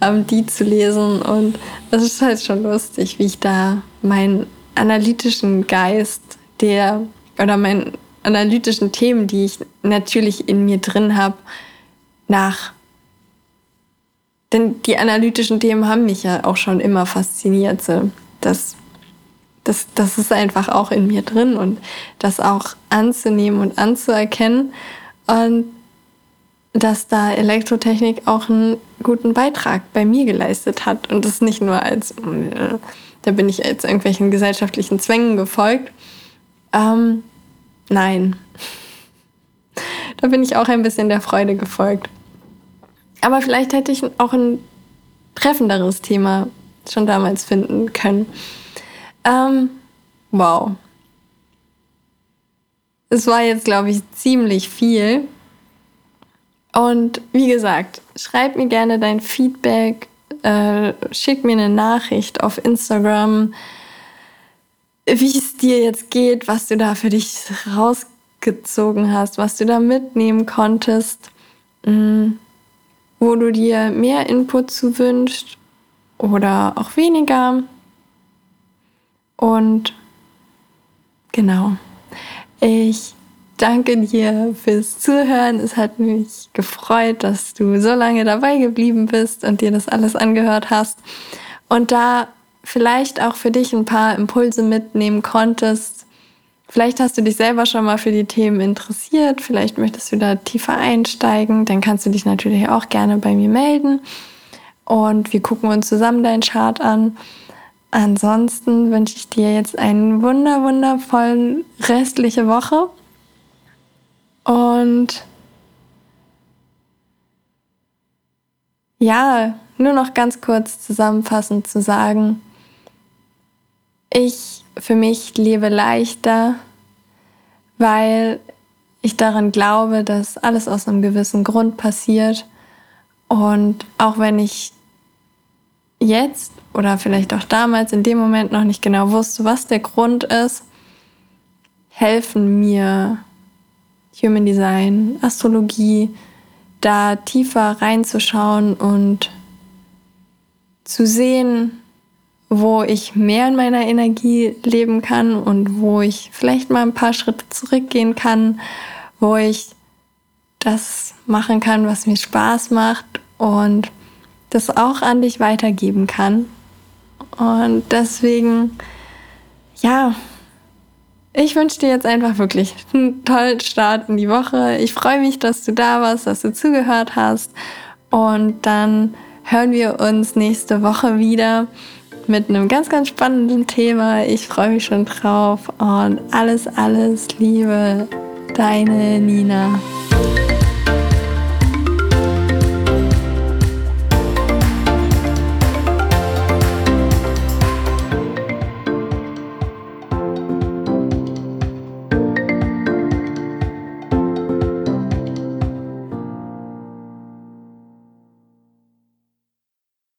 ähm, die zu lesen. Und es ist halt schon lustig, wie ich da meinen analytischen Geist, der oder meinen analytischen Themen, die ich natürlich in mir drin habe, nach. Denn die analytischen Themen haben mich ja auch schon immer fasziniert. So. Das, das, das ist einfach auch in mir drin und das auch anzunehmen und anzuerkennen. Und dass da Elektrotechnik auch einen guten Beitrag bei mir geleistet hat. Und das nicht nur als, da bin ich jetzt irgendwelchen gesellschaftlichen Zwängen gefolgt. Ähm, nein. da bin ich auch ein bisschen der Freude gefolgt. Aber vielleicht hätte ich auch ein treffenderes Thema schon damals finden können. Ähm, wow. Es war jetzt, glaube ich, ziemlich viel. Und wie gesagt, schreib mir gerne dein Feedback, äh, schick mir eine Nachricht auf Instagram, wie es dir jetzt geht, was du da für dich rausgezogen hast, was du da mitnehmen konntest. Mhm wo du dir mehr Input zu wünschst oder auch weniger. Und genau, ich danke dir fürs Zuhören. Es hat mich gefreut, dass du so lange dabei geblieben bist und dir das alles angehört hast. Und da vielleicht auch für dich ein paar Impulse mitnehmen konntest, Vielleicht hast du dich selber schon mal für die Themen interessiert, vielleicht möchtest du da tiefer einsteigen, dann kannst du dich natürlich auch gerne bei mir melden und wir gucken uns zusammen deinen Chart an. ansonsten wünsche ich dir jetzt eine wunder, wundervoll restliche Woche. Und ja, nur noch ganz kurz zusammenfassend zu sagen, ich für mich lebe leichter, weil ich daran glaube, dass alles aus einem gewissen Grund passiert. Und auch wenn ich jetzt oder vielleicht auch damals in dem Moment noch nicht genau wusste, was der Grund ist, helfen mir Human Design, Astrologie, da tiefer reinzuschauen und zu sehen, wo ich mehr in meiner Energie leben kann und wo ich vielleicht mal ein paar Schritte zurückgehen kann, wo ich das machen kann, was mir Spaß macht und das auch an dich weitergeben kann. Und deswegen, ja, ich wünsche dir jetzt einfach wirklich einen tollen Start in die Woche. Ich freue mich, dass du da warst, dass du zugehört hast. Und dann hören wir uns nächste Woche wieder mit einem ganz, ganz spannenden Thema. Ich freue mich schon drauf und alles, alles Liebe, deine Nina.